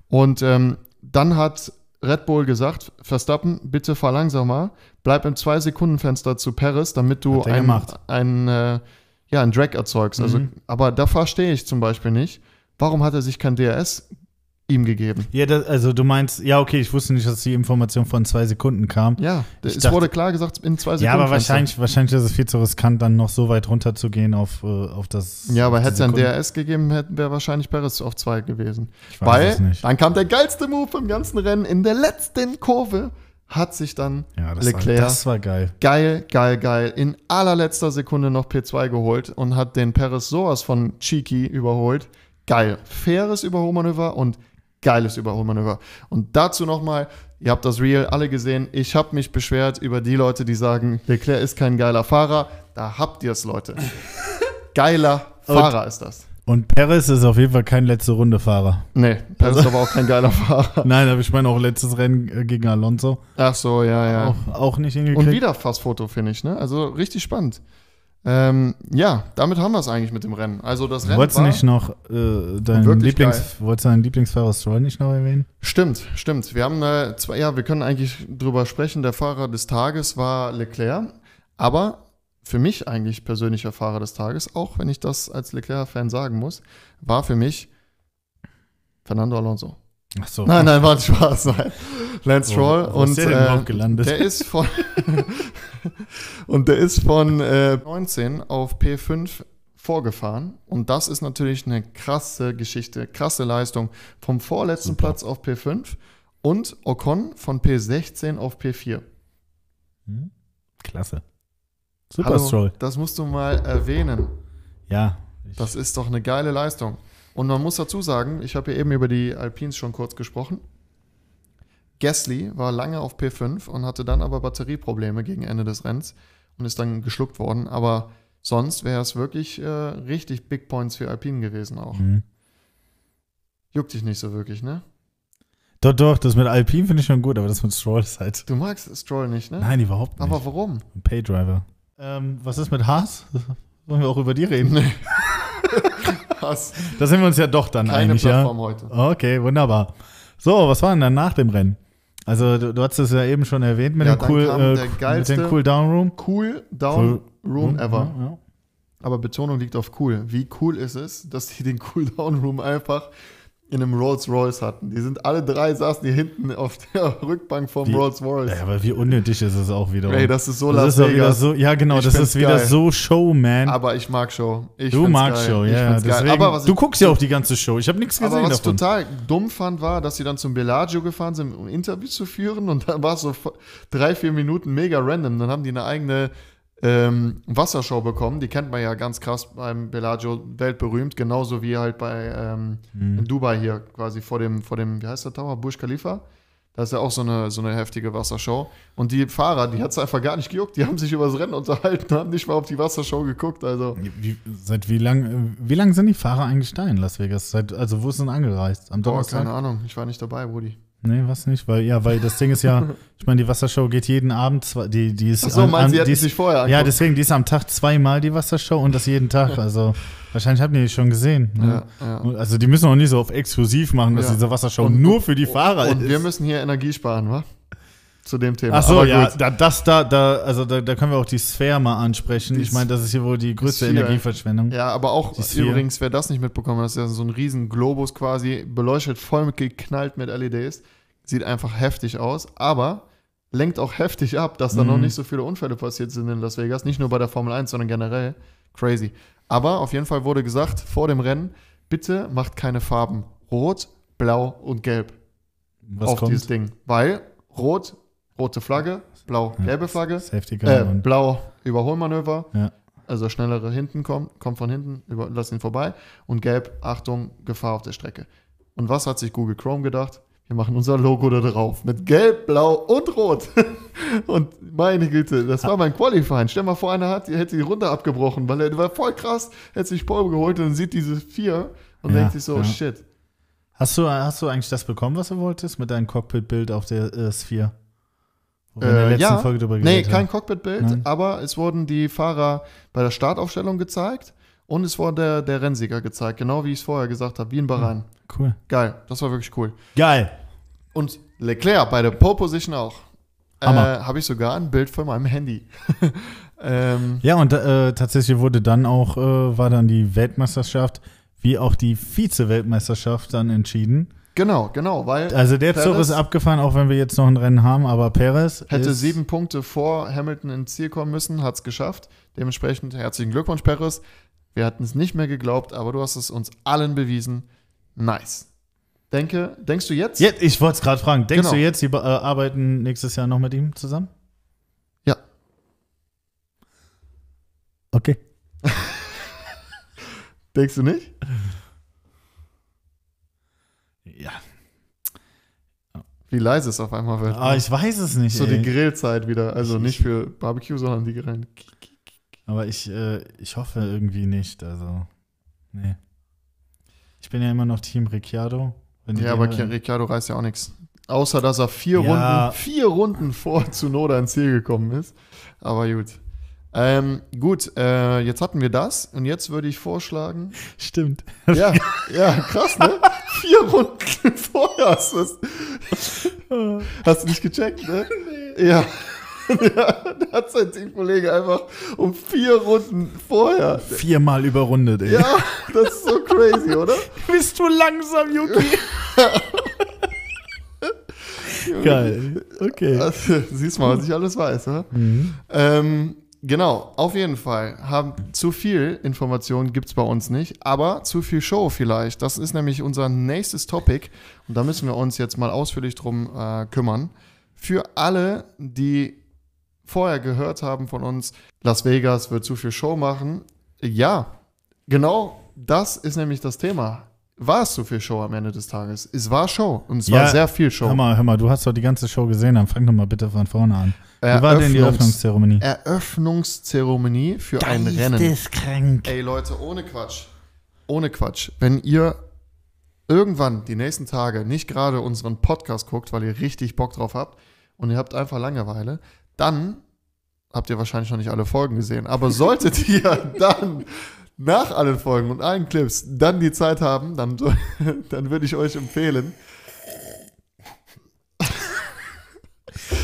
Und ähm, dann hat Red Bull gesagt, Verstappen, bitte fahr langsamer, bleib im 2-Sekunden-Fenster zu Perez, damit du Hat er ein, gemacht. ein, äh, ja, ein Drag erzeugst. Also, aber da verstehe ich zum Beispiel nicht, warum hat er sich kein DRS ihm gegeben? Ja, das, also du meinst, ja, okay, ich wusste nicht, dass die Information von zwei Sekunden kam. Ja, Ich es dachte- wurde klar gesagt, in zwei Sekunden. Ja, aber wahrscheinlich, wahrscheinlich ist es viel zu riskant, dann noch so weit runter zu gehen auf, äh, auf das. Ja, aber hätte es ja ein. DRS gegeben, hätten wäre wahrscheinlich Perez auf zwei gewesen. Ich weiß Weil es nicht. dann kam der geilste Move im ganzen Rennen. In der letzten Kurve hat sich dann Ja, das, Leclerc War, das war geil. geil, geil, geil in allerletzter Sekunde noch P2 geholt und hat den Perez sowas von cheeky überholt. Geil. Faires Überholmanöver und geiles Überholmanöver. Und dazu nochmal, ihr habt das Real alle gesehen, ich habe mich beschwert über die Leute, die sagen, Leclerc ist kein geiler Fahrer. Da habt ihr es, Leute. Geiler Fahrer ist das. Und Perez ist auf jeden Fall kein letzte Runde Fahrer. Nee, Perez ist aber auch kein geiler Fahrer. Nein, aber ich meine auch letztes Rennen äh, gegen Alonso. Ach so, ja, ja. Auch, auch nicht hingekriegt. Und wieder fast Fotofinish, ne? Also richtig spannend. Ähm, ja, damit haben wir es eigentlich mit dem Rennen. Also das Rennen Wolltest du nicht noch äh, deinen, Lieblings, wolltest deinen Lieblingsfahrer Stroll nicht noch erwähnen? Stimmt, stimmt. Wir haben äh, zwei, ja, wir können eigentlich drüber sprechen. Der Fahrer des Tages war Leclerc, aber für mich eigentlich persönlicher Fahrer des Tages, auch wenn ich das als Leclerc-Fan sagen muss, war für mich Fernando Alonso. Ach so. Nein, nein, war ein Spaß. Nein. Lance Stroll ist und der äh, der ist von und der ist von äh, 19 auf P5 vorgefahren und das ist natürlich eine krasse Geschichte, krasse Leistung vom vorletzten Super. Platz auf P5 und Ocon von P16 auf P4. Hm? Klasse. Super Hallo, Stroll. das musst du mal erwähnen. Ja. Das ist doch eine geile Leistung. Und man muss dazu sagen, ich habe ja eben über die Alpines schon kurz gesprochen. Gasly war lange auf P5 und hatte dann aber Batterieprobleme gegen Ende des Rennens und ist dann geschluckt worden. Aber sonst wäre es wirklich äh, richtig Big Points für Alpine gewesen auch. hm. Juckt dich nicht so wirklich, ne? Doch, doch, das mit Alpine finde ich schon gut, aber das mit Stroll ist halt. Du magst Stroll nicht, ne? Nein, überhaupt nicht. Aber warum? Ein Paydriver. Ähm, was ist mit Haas? Wollen wir auch über die reden? Nee. Hast Da sind wir uns ja doch dann keine einig, Plattform ja. heute. Okay, wunderbar. So, was war denn dann nach dem Rennen? Also, du, du hast es ja eben schon erwähnt mit Ja, dem cool, äh, der mit geilste- dem Cool Down Room. Cool Down Room ever. Ja, ja. Aber Betonung liegt auf cool. Wie cool ist es, dass die den Cooldown Room einfach in einem Rolls Royce hatten? Die sind alle drei saßen hier hinten auf der Rückbank vom Wie- Rolls Royce. Ja, aber wie unnötig ist es auch wieder. Ey, das ist so das Las Vegas. so, ja genau, Ich das ist wieder geil. so Showman. Aber ich mag Show. Ich du magst geil. Show, ja. Deswegen, Aber was du guckst ja auch die ganze Show. Ich habe nichts aber gesehen was davon. ich total dumm fand, war, dass sie dann zum Bellagio gefahren sind, um ein Interview zu führen und dann war es so drei, vier Minuten mega random. Dann haben die eine eigene ähm, Wassershow bekommen. Die kennt man ja ganz krass beim Bellagio, weltberühmt, genauso wie halt bei ähm, Mhm. in Dubai hier quasi vor dem, vor dem, wie heißt der Tower? Burj Khalifa. Da ist ja auch so eine, so eine heftige Wassershow. Und die Fahrer, die hat es einfach gar nicht gejuckt. Die haben sich über das Rennen unterhalten, haben nicht mal auf die Wassershow geguckt. Also, Wie, seit wie lang, äh, wie lang sind die Fahrer eigentlich da in Las Vegas? Seit, also wo ist denn angereist? Am boah, Donnerstag? keine Ahnung. Ich war nicht dabei, Rudi. Nee, was nicht? Weil, ja, weil das Ding ist ja, ich meine, die Wassershow geht jeden Abend, zwei- die, die ist. Meinen an- Sie, hätten die ist, sich vorher Ja, angeguckt? deswegen, die ist am Tag zweimal die Wassershow und das jeden Tag. Also wahrscheinlich habt ihr die schon gesehen. Ne? Ja, ja. Also die müssen auch nicht so auf exklusiv machen, dass Ja. diese Wassershow Und- nur für die Fahrer Und ist. wir müssen hier Energie sparen, wa? Zu dem Thema. Ach so, Aber ja, gut. da, das da, da, also da, da können wir auch die Sphäre mal ansprechen. Die ich meine, das ist hier wohl die größte Sphere. Energieverschwendung. Ja, aber auch übrigens, wer das nicht mitbekommen hat, das ist ja so ein riesen Globus quasi, beleuchtet voll mit geknallt mit LEDs. Sieht einfach heftig aus, aber lenkt auch heftig ab, dass da Mhm. noch nicht so viele Unfälle passiert sind in Las Vegas. Nicht nur bei der Formel 1, sondern generell. Crazy. Aber auf jeden Fall wurde gesagt, vor dem Rennen, bitte macht keine Farben. Rot, blau und gelb Was auf kommt? dieses Ding. Weil rot, rote Flagge, blau, Ja. gelbe Flagge, Safety Car äh, und blau Überholmanöver, Ja. also schnellere hinten kommt, kommt von hinten, über, lass ihn vorbei. Und gelb, Achtung, Gefahr auf der Strecke. Und was hat sich Google Chrome gedacht? Wir machen unser Logo da drauf mit gelb, blau und rot. und meine Güte, das war mein Qualifying. Stell mal vor, einer hat, hätte die Runde abgebrochen, weil er war voll krass, hätte sich Pole geholt und sieht diese vier und Ja, denkt sich so, ja. shit. Hast du, hast du eigentlich das bekommen, was du wolltest, mit deinem Cockpit-Bild auf der äh, Sphere? Wo wir in der Äh, letzten ja. Folge drüber Nee, geredet kein haben. Cockpitbild, aber es wurden die Fahrer bei der Startaufstellung gezeigt und es wurde der, der Rennsieger gezeigt, genau wie ich es vorher gesagt habe, wie in Bahrain. Cool. Geil, das war wirklich cool. Geil. Und Leclerc bei der Pole Position auch. Äh, habe ich sogar ein Bild von meinem Handy. ähm, Ja, und äh, tatsächlich wurde dann auch, äh, war dann die Weltmeisterschaft wie auch die Vize-Weltmeisterschaft dann entschieden. genau, genau, weil Also der Zug Perez ist abgefahren, auch wenn wir jetzt noch ein Rennen haben, aber Perez hätte sieben Punkte vor Hamilton ins Ziel kommen müssen, hat es geschafft. Dementsprechend herzlichen Glückwunsch, Perez. Wir hatten es nicht mehr geglaubt, aber du hast es uns allen bewiesen. Nice. Denke, denkst du jetzt? Jetzt, ich wollte es gerade fragen, denkst Genau. du jetzt, sie äh, arbeiten nächstes Jahr noch mit ihm zusammen? Ja. Okay. Denkst du nicht? Ja. Wie leise es auf einmal wird. Ah, ich weiß es nicht. so ey. die Grillzeit wieder. Also Ich- nicht für Barbecue, sondern die Grillen. Aber ich, äh, ich hoffe irgendwie nicht. Also, nee. Ich bin ja immer noch Team Ricciardo. Ja, aber Ricciardo reißt ja auch nichts. Außer, dass er vier, Ja. Runden, vier Runden vor Zunoda ins Ziel gekommen ist. Aber gut. Ähm, gut, äh, jetzt hatten wir das und jetzt würde ich vorschlagen. Stimmt. Ja, ja, krass, ne? Vier Runden vorher hast du es. Hast du nicht gecheckt, ne? Ja. ja. Da hat sein Teamkollege einfach um vier Runden vorher. Viermal überrundet, ey. Ja, das ist so crazy, oder? Bist du langsam, Yuki? Geil. Okay. Also, siehst mal, was ich alles weiß, oder? Mhm. Ähm, genau, auf jeden Fall. Haben, zu viel Information gibt es bei uns nicht, aber zu viel Show vielleicht. Das ist nämlich unser nächstes Topic und da müssen wir uns jetzt mal ausführlich drum äh, kümmern. Für alle, die vorher gehört haben von uns, Las Vegas wird zu viel Show machen. Ja, genau das ist nämlich das Thema. War es zu viel Show am Ende des Tages? Es war Show und es Ja, war sehr viel Show. Hör mal, hör mal, du hast doch die ganze Show gesehen, dann fang doch mal bitte von vorne an. Wie war denn die Eröffnungszeremonie? Eröffnungszeremonie für ein Rennen. Geisteskrank. Ey Leute, ohne Quatsch. Ohne Quatsch. Wenn ihr irgendwann die nächsten Tage nicht gerade unseren Podcast guckt, weil ihr richtig Bock drauf habt und ihr habt einfach Langeweile, dann habt ihr wahrscheinlich noch nicht alle Folgen gesehen. Aber solltet ihr dann nach allen Folgen und allen Clips dann die Zeit haben, dann, dann würde ich euch empfehlen,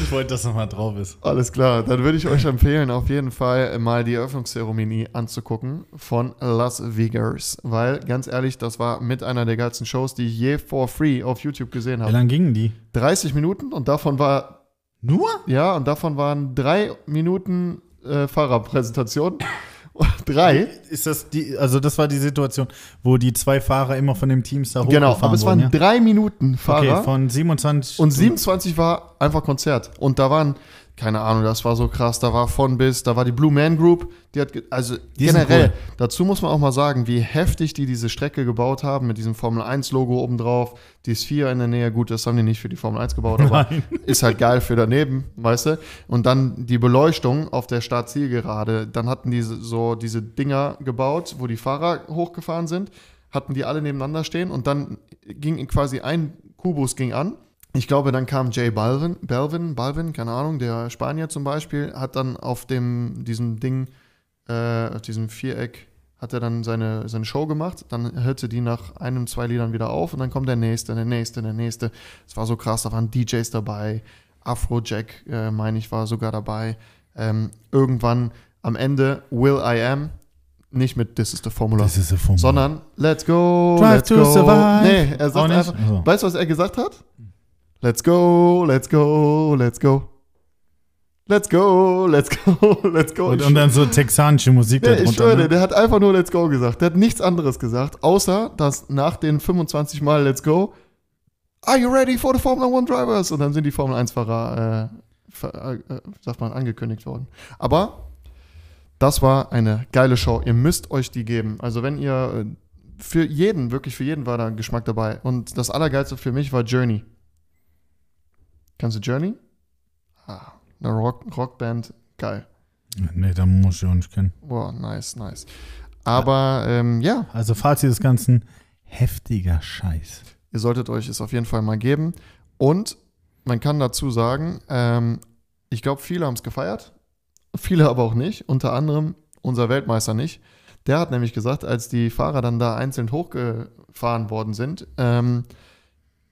Ich wollte, dass noch mal drauf ist. Alles klar, dann würde ich euch empfehlen, auf jeden Fall mal die Eröffnungszeremonie anzugucken von Las Vegas. Weil, ganz ehrlich, das war mit einer der geilsten Shows, die ich je for free auf YouTube gesehen Wie habe. lange gingen die? 30 Minuten und davon war, Nur? ja, und davon waren drei Minuten äh, Fahrerpräsentation. drei. Ist das die, also das war die Situation, wo die zwei Fahrer immer von dem Teams da Genau, hochgefahren aber es waren ja? drei Minuten Fahrer. Okay, von 27 Und zu- 27 war einfach Konzert. Und da waren keine Ahnung, das war so krass. Da war von bis, da war die Blue Man Group, die hat, also Die generell, cool. dazu muss man auch mal sagen, wie heftig die diese Strecke gebaut haben mit diesem Formel 1 Logo obendrauf, die Sphere in der Nähe, gut, das haben die nicht für die Formel 1 gebaut, aber Nein. ist halt geil für daneben, weißt du? Und dann die Beleuchtung auf der Start-Zielgerade, dann hatten die so diese Dinger gebaut, wo die Fahrer hochgefahren sind, hatten die alle nebeneinander stehen und dann ging quasi ein Kubus ging an. Ich glaube, dann kam Jay Balvin, Balvin, Balvin, keine Ahnung, der Spanier zum Beispiel, hat dann auf dem, diesem Ding, äh, auf diesem Viereck, hat er dann seine, seine Show gemacht. Dann hörte die nach einem, zwei Liedern wieder auf und dann kommt der nächste, der nächste, der nächste. Es war so krass, da waren DJs dabei. Afrojack, äh, meine ich, war sogar dabei. Ähm, irgendwann am Ende Will I Am, nicht mit This is the Formula, Das ist eine Formel. sondern Let's go, Drive let's to go. survive. Nee, er sagt einfach, Also. weißt du, was er gesagt hat? Let's go, let's go, let's go. Let's go, let's go, let's go. Und, Ich und dann so texanische Musik ja, ich darunter. schwöre, dir, ne? der hat einfach nur Let's Go gesagt. Der hat nichts anderes gesagt, außer dass nach den 25 Mal Let's Go, Are you ready for the Formula One Drivers? Und dann sind die Formel 1-Fahrer, äh, ver- äh, sagt man, angekündigt worden. Aber das war eine geile Show. Ihr müsst euch die geben. Also wenn ihr, äh, für jeden, wirklich für jeden war da Geschmack dabei. Und das Allergeilste für mich war Journey. Kannst du Journey? Ah, eine Rock, Rockband, geil. Nee, da muss ich auch nicht kennen. Boah, nice, nice. Aber ähm, ja, Also Fazit des Ganzen, heftiger Scheiß. ihr solltet euch es auf jeden Fall mal geben. Und man kann dazu sagen, ähm, ich glaube, viele haben es gefeiert, viele aber auch nicht. Unter anderem unser Weltmeister nicht. Der hat nämlich gesagt, als die Fahrer dann da einzeln hochgefahren worden sind, ähm,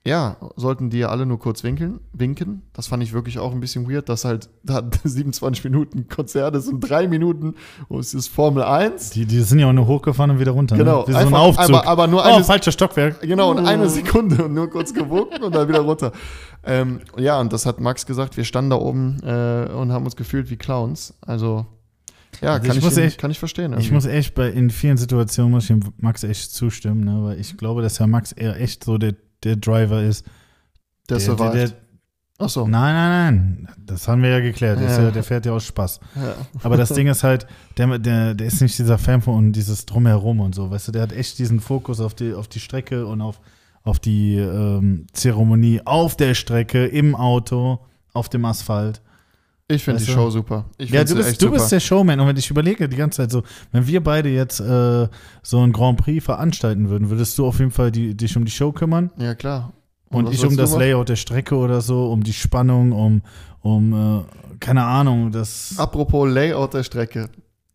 ja, sollten die ja alle nur kurz winkeln, winken. Das fand ich wirklich auch ein bisschen weird, dass halt da 27 Minuten Konzert ist und drei Minuten und es ist Formel 1. Die, die sind ja auch nur hochgefahren und wieder runter. Genau, ne? Wie so ein Aufzug. aber- aber nur oh, eine- falscher Stockwerk. Genau, in einer Sekunde und nur kurz gewunken und dann wieder runter. Ähm, ja, und das hat Max gesagt, wir standen da oben äh, und haben uns gefühlt wie Clowns. Also, ja, Also kann, ich ich, ihn- echt- kann ich verstehen. Ich irgendwie. muss echt bei in vielen Situationen muss ich dem Max echt zustimmen, ne? weil ich glaube, dass ja Max eher echt so der, der Driver ist. der, der, der, survived. der, Achso. Nein, nein, nein. Das haben wir ja geklärt. Der, Ja. ja, der fährt ja aus Spaß. Ja. Aber das Ding ist halt, der, der, der ist nicht dieser Fan von dieses Drumherum und so. Weißt du, der hat echt diesen Fokus auf die, auf die Strecke und auf, auf die ähm, Zeremonie auf der Strecke, im Auto, auf dem Asphalt. Ich finde die du? Show super. Ich Ja, du bist, du bist der Showman. Und wenn ich überlege die ganze Zeit so, wenn wir beide jetzt äh, so ein Grand Prix veranstalten würden, würdest du auf jeden Fall die, dich um die Show kümmern ja, klar. und, was ich um das? Layout der Strecke oder so, um die Spannung, um, um äh, keine Ahnung, das. Apropos Layout der Strecke.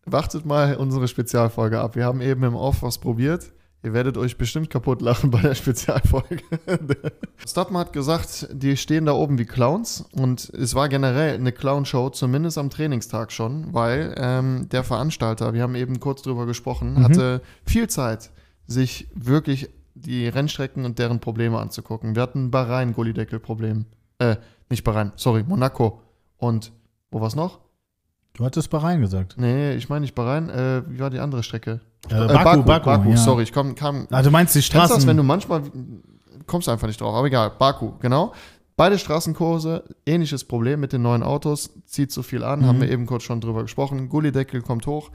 Wartet mal unsere Spezialfolge ab. Wir haben eben im Off was probiert. Ihr werdet euch bestimmt kaputt lachen bei der Spezialfolge. Stadtmann hat gesagt, die stehen da oben wie Clowns und es war generell eine Clown-Show, zumindest am Trainingstag schon, weil ähm, der Veranstalter, wir haben eben kurz drüber gesprochen, Mhm. hatte viel Zeit, sich wirklich die Rennstrecken und deren Probleme anzugucken. Wir hatten Bahrain Gullideckel-Problem. Äh, nicht Bahrain, sorry, Monaco. Und wo war's noch? Du hattest Bahrain gesagt. Nee, ich meine nicht Bahrain. Äh, wie war die andere Strecke? Äh, Baku, Baku, ja. sorry, ich komm, kam. Ah, du meinst die du das, Straßen. wenn du manchmal kommst einfach nicht drauf, aber egal. Baku, genau. Beide Straßenkurse, ähnliches Problem mit den neuen Autos, zieht zu viel an, Mhm. haben wir eben kurz schon drüber gesprochen. Gullideckel kommt hoch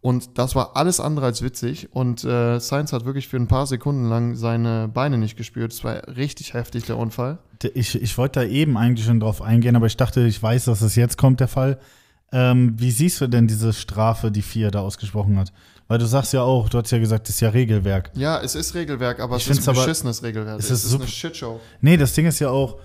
und das war alles andere als witzig und äh, Sainz hat wirklich für ein paar Sekunden lang seine Beine nicht gespürt. Es war richtig heftig, der Unfall. Ich, ich wollte da eben eigentlich schon drauf eingehen, aber ich dachte, ich weiß, dass es jetzt kommt, der Fall. Ähm, wie siehst du denn diese Strafe, die FIA da ausgesprochen hat? Weil du sagst ja auch, du hast ja gesagt, das ist ja Regelwerk. Ja, es ist Regelwerk, aber Ich es ist ein aber- beschissenes Regelwerk. es Es ist ist, super- eine Shitshow. Nee, das Ding ist ja auch,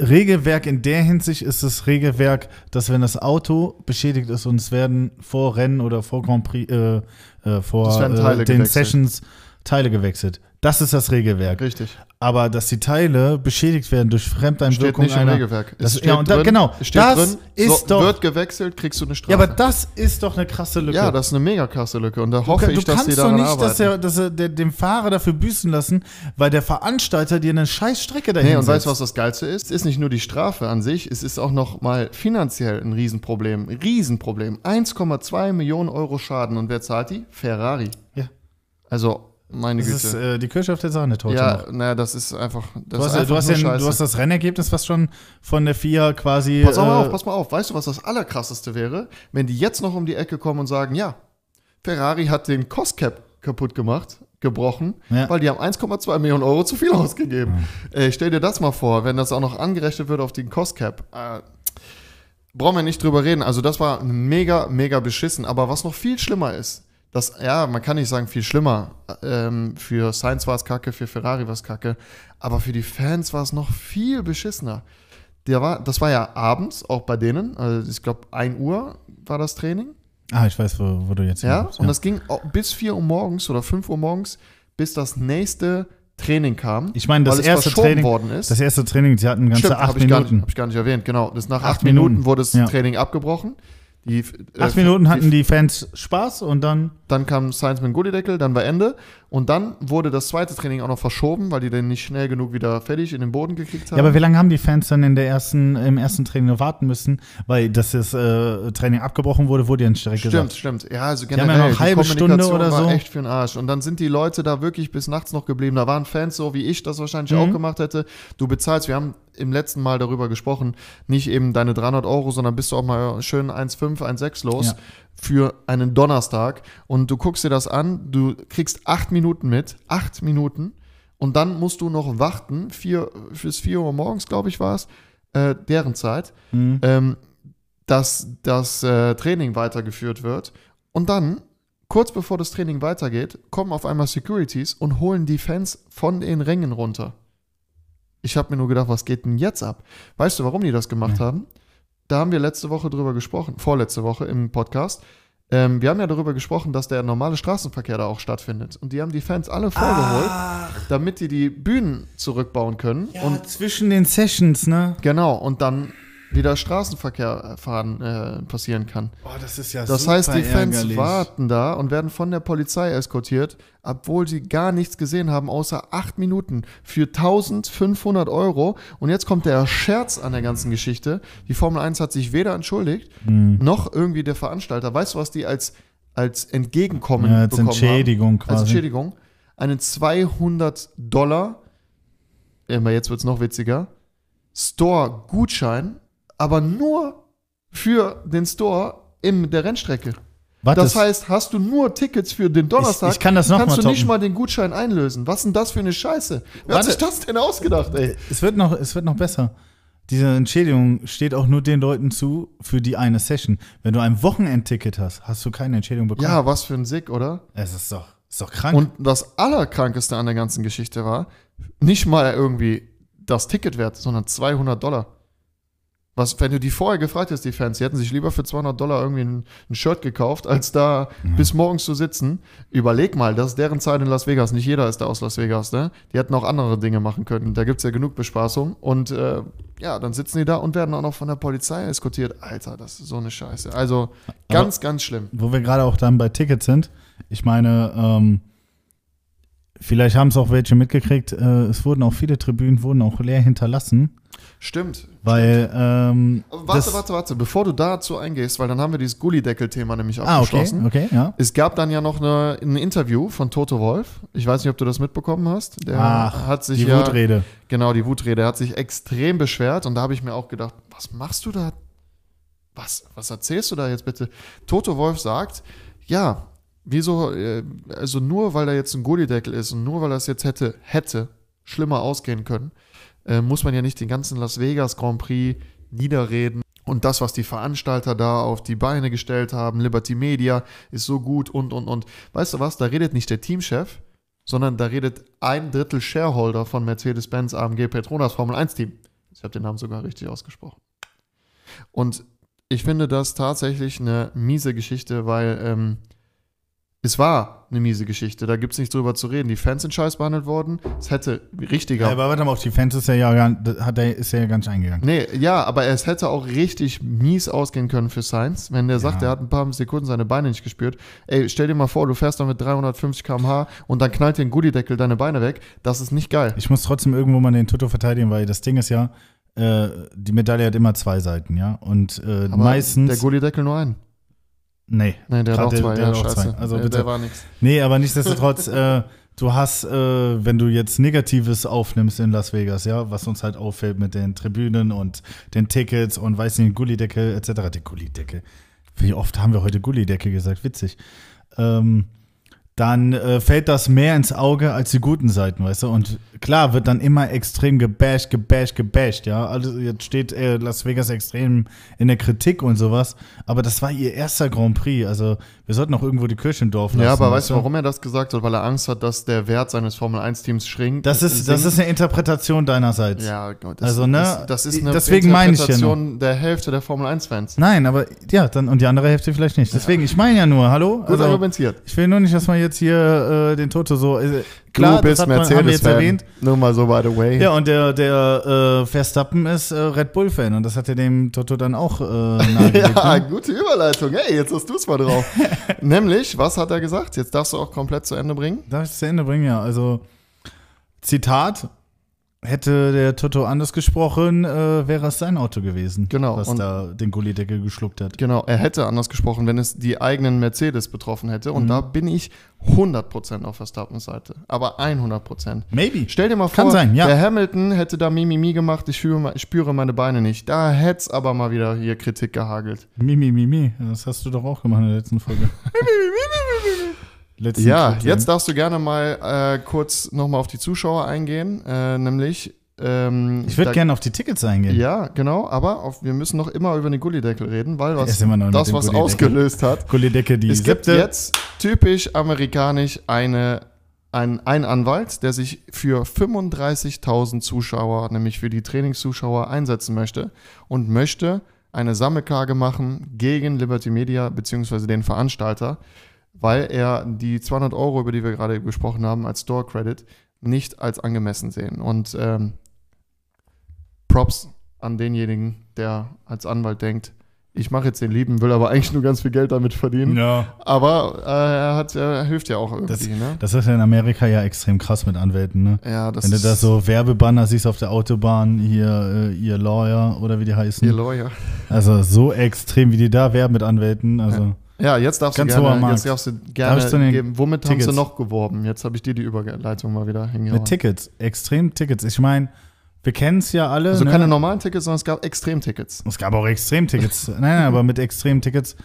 Regelwerk in der Hinsicht ist das Regelwerk, dass wenn das Auto beschädigt ist und es werden vor Rennen oder vor Grand Prix, äh, äh, vor Es äh, den gewechselt. Sessions Teile gewechselt. Das ist das Regelwerk. Richtig. Aber dass die Teile beschädigt werden durch Steht Fremdeinwirkung nicht im einer, Regelwerk. Das- steht ja, und da- drin, genau, steht das drin, ist so, doch- wird gewechselt, kriegst du eine Strafe. Ja, aber das ist doch eine krasse Lücke. Ja, das ist eine mega krasse Lücke und da du, hoffe kann- ich, du dass kannst die doch daran nicht, arbeiten. dass er, dass er dem Fahrer dafür büßen lassen, weil der Veranstalter dir eine scheiß Strecke dahin Nee, und weißt du, was das Geilste ist? Es ist nicht nur die Strafe an sich, es ist auch noch mal finanziell ein Riesenproblem. Riesenproblem. 1,2 Millionen Euro Schaden. Und wer zahlt die? Ferrari. Ja. Also Meine Das ist Güte. äh, die Kirsche auf der Sahnetorte. ja, noch. naja, das ist einfach. Das Du hast, ist einfach du, hast ja, du hast das Rennergebnis, was schon von der FIA quasi. Pass mal äh, auf, pass mal auf. Weißt du, was das Allerkrasseste wäre? Wenn die jetzt noch um die Ecke kommen und sagen, ja, Ferrari hat den Cost Cap kaputt gemacht, gebrochen, Ja. weil die haben 1,2 Millionen Euro zu viel ausgegeben. Äh, stell dir das mal vor, wenn das auch noch angerechnet wird auf den Cost Cap. Äh, brauchen wir nicht drüber reden. Also das war mega, mega beschissen. Aber was noch viel schlimmer ist, das, ja, man kann nicht sagen viel schlimmer. Ähm, für Sainz war es kacke, für Ferrari war es kacke. Aber für die Fans war es noch viel beschissener. Der war, das war ja abends, auch bei denen. Also ich glaube, 1 Uhr war das Training. Ah, ich weiß, wo, wo du jetzt Ja, hinaus- und das ging bis 4 Uhr morgens oder 5 Uhr morgens, bis das nächste Training kam. Ich meine, das erste Training, worden ist. das erste Training, sie hatten ganze Stimmt, acht gar Minuten. nicht- hab ich gar nicht erwähnt, genau. Das nach Acht acht Minuten, Minuten, wurde das ja. Training abgebrochen. Die, äh, Acht Minuten hatten die Fans Spaß und dann. Dann kam Science mit dem Gullideckel, dann war Ende. Und dann wurde das zweite Training auch noch verschoben, weil die den nicht schnell genug wieder fertig in den Boden gekriegt haben. Ja, aber wie lange haben die Fans dann in der ersten, im ersten Training warten müssen? Weil das das, äh, Training abgebrochen wurde, wurde ja nicht direkt Stimmt, gesagt. stimmt. Ja, also haben ja generell, noch die halbe Stunde oder war so. echt für den Arsch. Und dann sind die Leute da wirklich bis nachts noch geblieben. Da waren Fans so, wie ich das wahrscheinlich Mhm. auch gemacht hätte. Du bezahlst, wir haben im letzten Mal darüber gesprochen, nicht eben deine 300 Euro, sondern bist du auch mal schön 1,5, 1,6 los Ja. Für einen Donnerstag. Und du guckst dir das an, du kriegst acht Minuten mit, acht Minuten. Und dann musst du noch warten, vier, bis 4 Uhr morgens, glaube ich, war es, äh, deren Zeit Mhm. ähm, dass das äh, Training weitergeführt wird. Und dann, kurz bevor das Training weitergeht, kommen auf einmal Securities und holen die Fans von den Rängen runter. Ich habe mir nur gedacht, was geht denn jetzt ab? Weißt du, warum die das gemacht haben? Da haben wir letzte Woche drüber gesprochen, vorletzte Woche im Podcast. Ähm, wir haben ja darüber gesprochen, dass der normale Straßenverkehr da auch stattfindet. Und die haben die Fans alle vorgeholt, damit die die Bühnen zurückbauen können. Ja, Und zwischen den Sessions, ne? Genau, und dann wieder Straßenverkehr äh, fahren äh, passieren kann. Boah, das ist ja Das heißt, die Fans warten da und werden von der Polizei eskortiert, obwohl sie gar nichts gesehen haben, außer acht Minuten für 1500 Euro. Und jetzt kommt der Scherz an der ganzen Geschichte. Die Formel 1 hat sich weder entschuldigt, Mhm. noch irgendwie der Veranstalter. Weißt du, was die als, als Entgegenkommen Ja, als bekommen Entschädigung haben? quasi. Als Entschädigung. Einen 200 Dollar, ja, aber jetzt wird es noch witziger, Store-Gutschein, aber nur für den Store in der Rennstrecke. Warte, Das heißt, hast du nur Tickets für den Donnerstag, ich kann das noch kannst mal du nicht toppen. mal den Gutschein einlösen. Was denn das für eine Scheiße? Wer Warte. hat sich das denn ausgedacht, ey? es wird noch, es wird noch besser. Diese Entschädigung steht auch nur den Leuten zu für die eine Session. Wenn du ein Wochenendticket hast, hast du keine Entschädigung bekommen. Ja, was für ein Sick, oder? Es ist doch, ist doch krank. Und das Allerkrankeste an der ganzen Geschichte war, nicht mal irgendwie das Ticket wert, sondern 200 Dollar. Was, wenn du die vorher gefragt hast, die Fans, die hätten sich lieber für 200 Dollar irgendwie ein, ein Shirt gekauft, als da bis morgens zu sitzen. Überleg mal, das ist deren Zeit in Las Vegas. Nicht jeder ist da aus Las Vegas, ne? Die hätten auch andere Dinge machen können. Da gibt's ja genug Bespaßung. Und äh, ja, dann sitzen die da und werden auch noch von der Polizei eskortiert. Alter, das ist so eine Scheiße. Also ganz, ganz schlimm. wo wir gerade auch dann bei Tickets sind, ich meine, ähm, vielleicht haben es auch welche mitgekriegt, äh, es wurden auch viele Tribünen wurden auch leer hinterlassen, Stimmt. weil ähm, Aber Warte, warte, warte, bevor du dazu eingehst, weil dann haben wir dieses Gullideckel-Thema nämlich Ah, okay, abgeschlossen. okay, ja. Es gab dann ja noch eine, ein Interview von Toto Wolf. Ich weiß nicht, ob du das mitbekommen hast. Der Ach, hat sich die ja, Wutrede. Genau, die Wutrede. Er hat sich extrem beschwert und da habe ich mir auch gedacht, was machst du da? Was, was erzählst du da jetzt bitte? Toto Wolf sagt, ja, wieso, äh, also nur weil da jetzt ein Gullideckel ist und nur weil das jetzt hätte, hätte schlimmer ausgehen können, äh, muss man ja nicht den ganzen Las Vegas Grand Prix niederreden. Und das, was die Veranstalter da auf die Beine gestellt haben, Liberty Media, ist so gut und, und, und. Weißt du was, da redet nicht der Teamchef, sondern da redet ein Drittel Shareholder von Mercedes-Benz AMG Petronas Formel 1 Team. Ich habe den Namen sogar richtig ausgesprochen. Und ich finde das tatsächlich eine miese Geschichte, weil ähm, es war eine miese Geschichte. Da gibt es nichts drüber zu reden. Die Fans sind scheiß behandelt worden. Es hätte richtiger. Ja, aber warte mal, auf die Fans ist er ja, hat er, ist er ja gar nicht eingegangen. Nee, ja, aber es hätte auch richtig mies ausgehen können für Sainz, wenn der sagt, Ja. er hat ein paar Sekunden seine Beine nicht gespürt. Ey, stell dir mal vor, du fährst da mit 350 km/h und dann knallt dir ein Gullideckel deine Beine weg. Das ist nicht geil. Ich muss trotzdem irgendwo mal den Toto verteidigen, weil das Ding ist ja, äh, die Medaille hat immer zwei Seiten, ja. Und äh, meistens. der Gullideckel nur einen. Nee. Nee, der hat auch zwei, der ja, hat auch zwei. Also der, bitte. der war nix. Nee, aber nichtsdestotrotz, äh, du hast, äh, wenn du jetzt Negatives aufnimmst in Las Vegas, ja, was uns halt auffällt mit den Tribünen und den Tickets und weiß nicht, Gullideckel etc. Die Gullideckel. Wie oft haben wir heute Gullideckel gesagt? Witzig. Ähm, dann äh, fällt das mehr ins Auge als die guten Seiten, weißt du? Und klar wird dann immer extrem gebasht, gebasht, gebasht, ja. Also jetzt steht äh, Las Vegas extrem in der Kritik und sowas. Aber das war ihr erster Grand Prix. Also wir sollten auch irgendwo die Kirche im Dorf lassen. Ja, aber weißt du, warum er das gesagt hat? Weil er Angst hat, dass der Wert seines Formel-1-Teams schrinkt. Das ist, das ist eine Interpretation deinerseits. Ja, Gott, Also, ne, Das, das ist eine deswegen meine ich ja Interpretation der Hälfte der Formel-1-Fans. Nein, aber ja, dann und die andere Hälfte vielleicht nicht. Deswegen, ich meine ja nur, hallo? Gut Also, argumentiert. ich will nur nicht, dass man jetzt hier äh, den Toto so. Äh, klar, du bist das hat man, haben wir Mercedes jetzt Fan. erwähnt. Nur mal so by the way. Ja, und der, der äh, Verstappen ist äh, Red Bull-Fan und das hat er dem Toto dann auch äh, nahegelegt. Ja, ne? gute Überleitung. Hey, jetzt hast du es mal drauf. Nämlich, was hat er gesagt? Jetzt darfst du auch komplett zu Ende bringen. Darf ich es zu Ende bringen? Ja, also Zitat. Hätte der Toto anders gesprochen, äh, wäre es sein Auto gewesen, Genau, was da den Gullideckel geschluckt hat. Genau, er hätte anders gesprochen, wenn es die eigenen Mercedes betroffen hätte. Mhm. Und da bin ich 100% auf Verstappens Seite. Aber 100%. Maybe. Stell dir mal vor, sein, ja. der Hamilton hätte da Mimimi gemacht, ich spüre, ich spüre meine Beine nicht. Da hätte es aber mal wieder hier Kritik gehagelt. Mimi, Mimi, das hast du doch auch gemacht in der letzten Folge. Letzten Ja, Clip, jetzt darfst du gerne mal äh, kurz nochmal auf die Zuschauer eingehen. Äh, nämlich. Ähm, Ich würde gerne auf die Tickets eingehen. Ja, genau, aber auf, wir müssen noch immer über den Gullideckel reden, weil was, das, was ausgelöst hat. Gullideckel, die Es gibt siebte. jetzt typisch amerikanisch eine, ein, ein Anwalt, der sich für 35.000 Zuschauer, nämlich für die Trainingszuschauer, einsetzen möchte und möchte eine Sammelklage machen gegen Liberty Media bzw. den Veranstalter, weil er die 200 Euro, über die wir gerade gesprochen haben, als Store Credit nicht als angemessen sehen. Und ähm, Props an denjenigen, der als Anwalt denkt, ich mache jetzt den Lieben, will aber eigentlich nur ganz viel Geld damit verdienen. Ja. Aber äh, er, hat, er hilft ja auch irgendwie, Das- ne? Das ist ja in Amerika ja extrem krass mit Anwälten, ne? Ja, das Wenn du da so Werbebanner siehst auf der Autobahn, hier, äh, ihr Lawyer oder wie die heißen. ihr Lawyer. Also so extrem, wie die da werben mit Anwälten. Also Ja, jetzt darfst Ganz du hoher gerne, Markt. jetzt darfst du Darf ich gerne den geben. Womit haben Tickets? sie noch geworben? Jetzt habe ich dir die Überleitung mal wieder hingehauen. mit Tickets, extrem Tickets. Ich meine, wir kennen es ja alle. Also ne? keine normalen Tickets, sondern es gab Extremtickets. Es gab auch Extremtickets. nein, nein, aber mit Extremtickets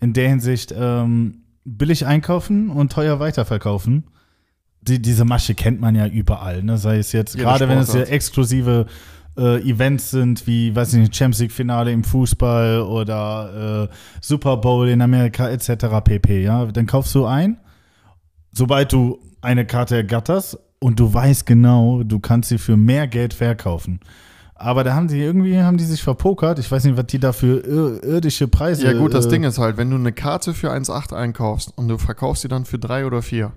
in der Hinsicht ähm, billig einkaufen und teuer weiterverkaufen. Die, diese Masche kennt man ja überall, ne? Sei es jetzt, gerade wenn es ja exklusive äh, Events sind, wie, weiß ich nicht, Champions League-Finale im Fußball oder äh, Super Bowl in Amerika etc. pp. Ja, dann kaufst du ein, sobald du eine Karte ergatterst und du weißt genau, du kannst sie für mehr Geld verkaufen. Aber da haben die irgendwie, haben die sich verpokert. Ich weiß nicht, was die da für ir irdische Preise. Ja gut, das äh, Ding ist halt, wenn du eine Karte für 1,8 einkaufst und du verkaufst sie dann für 3 oder 4.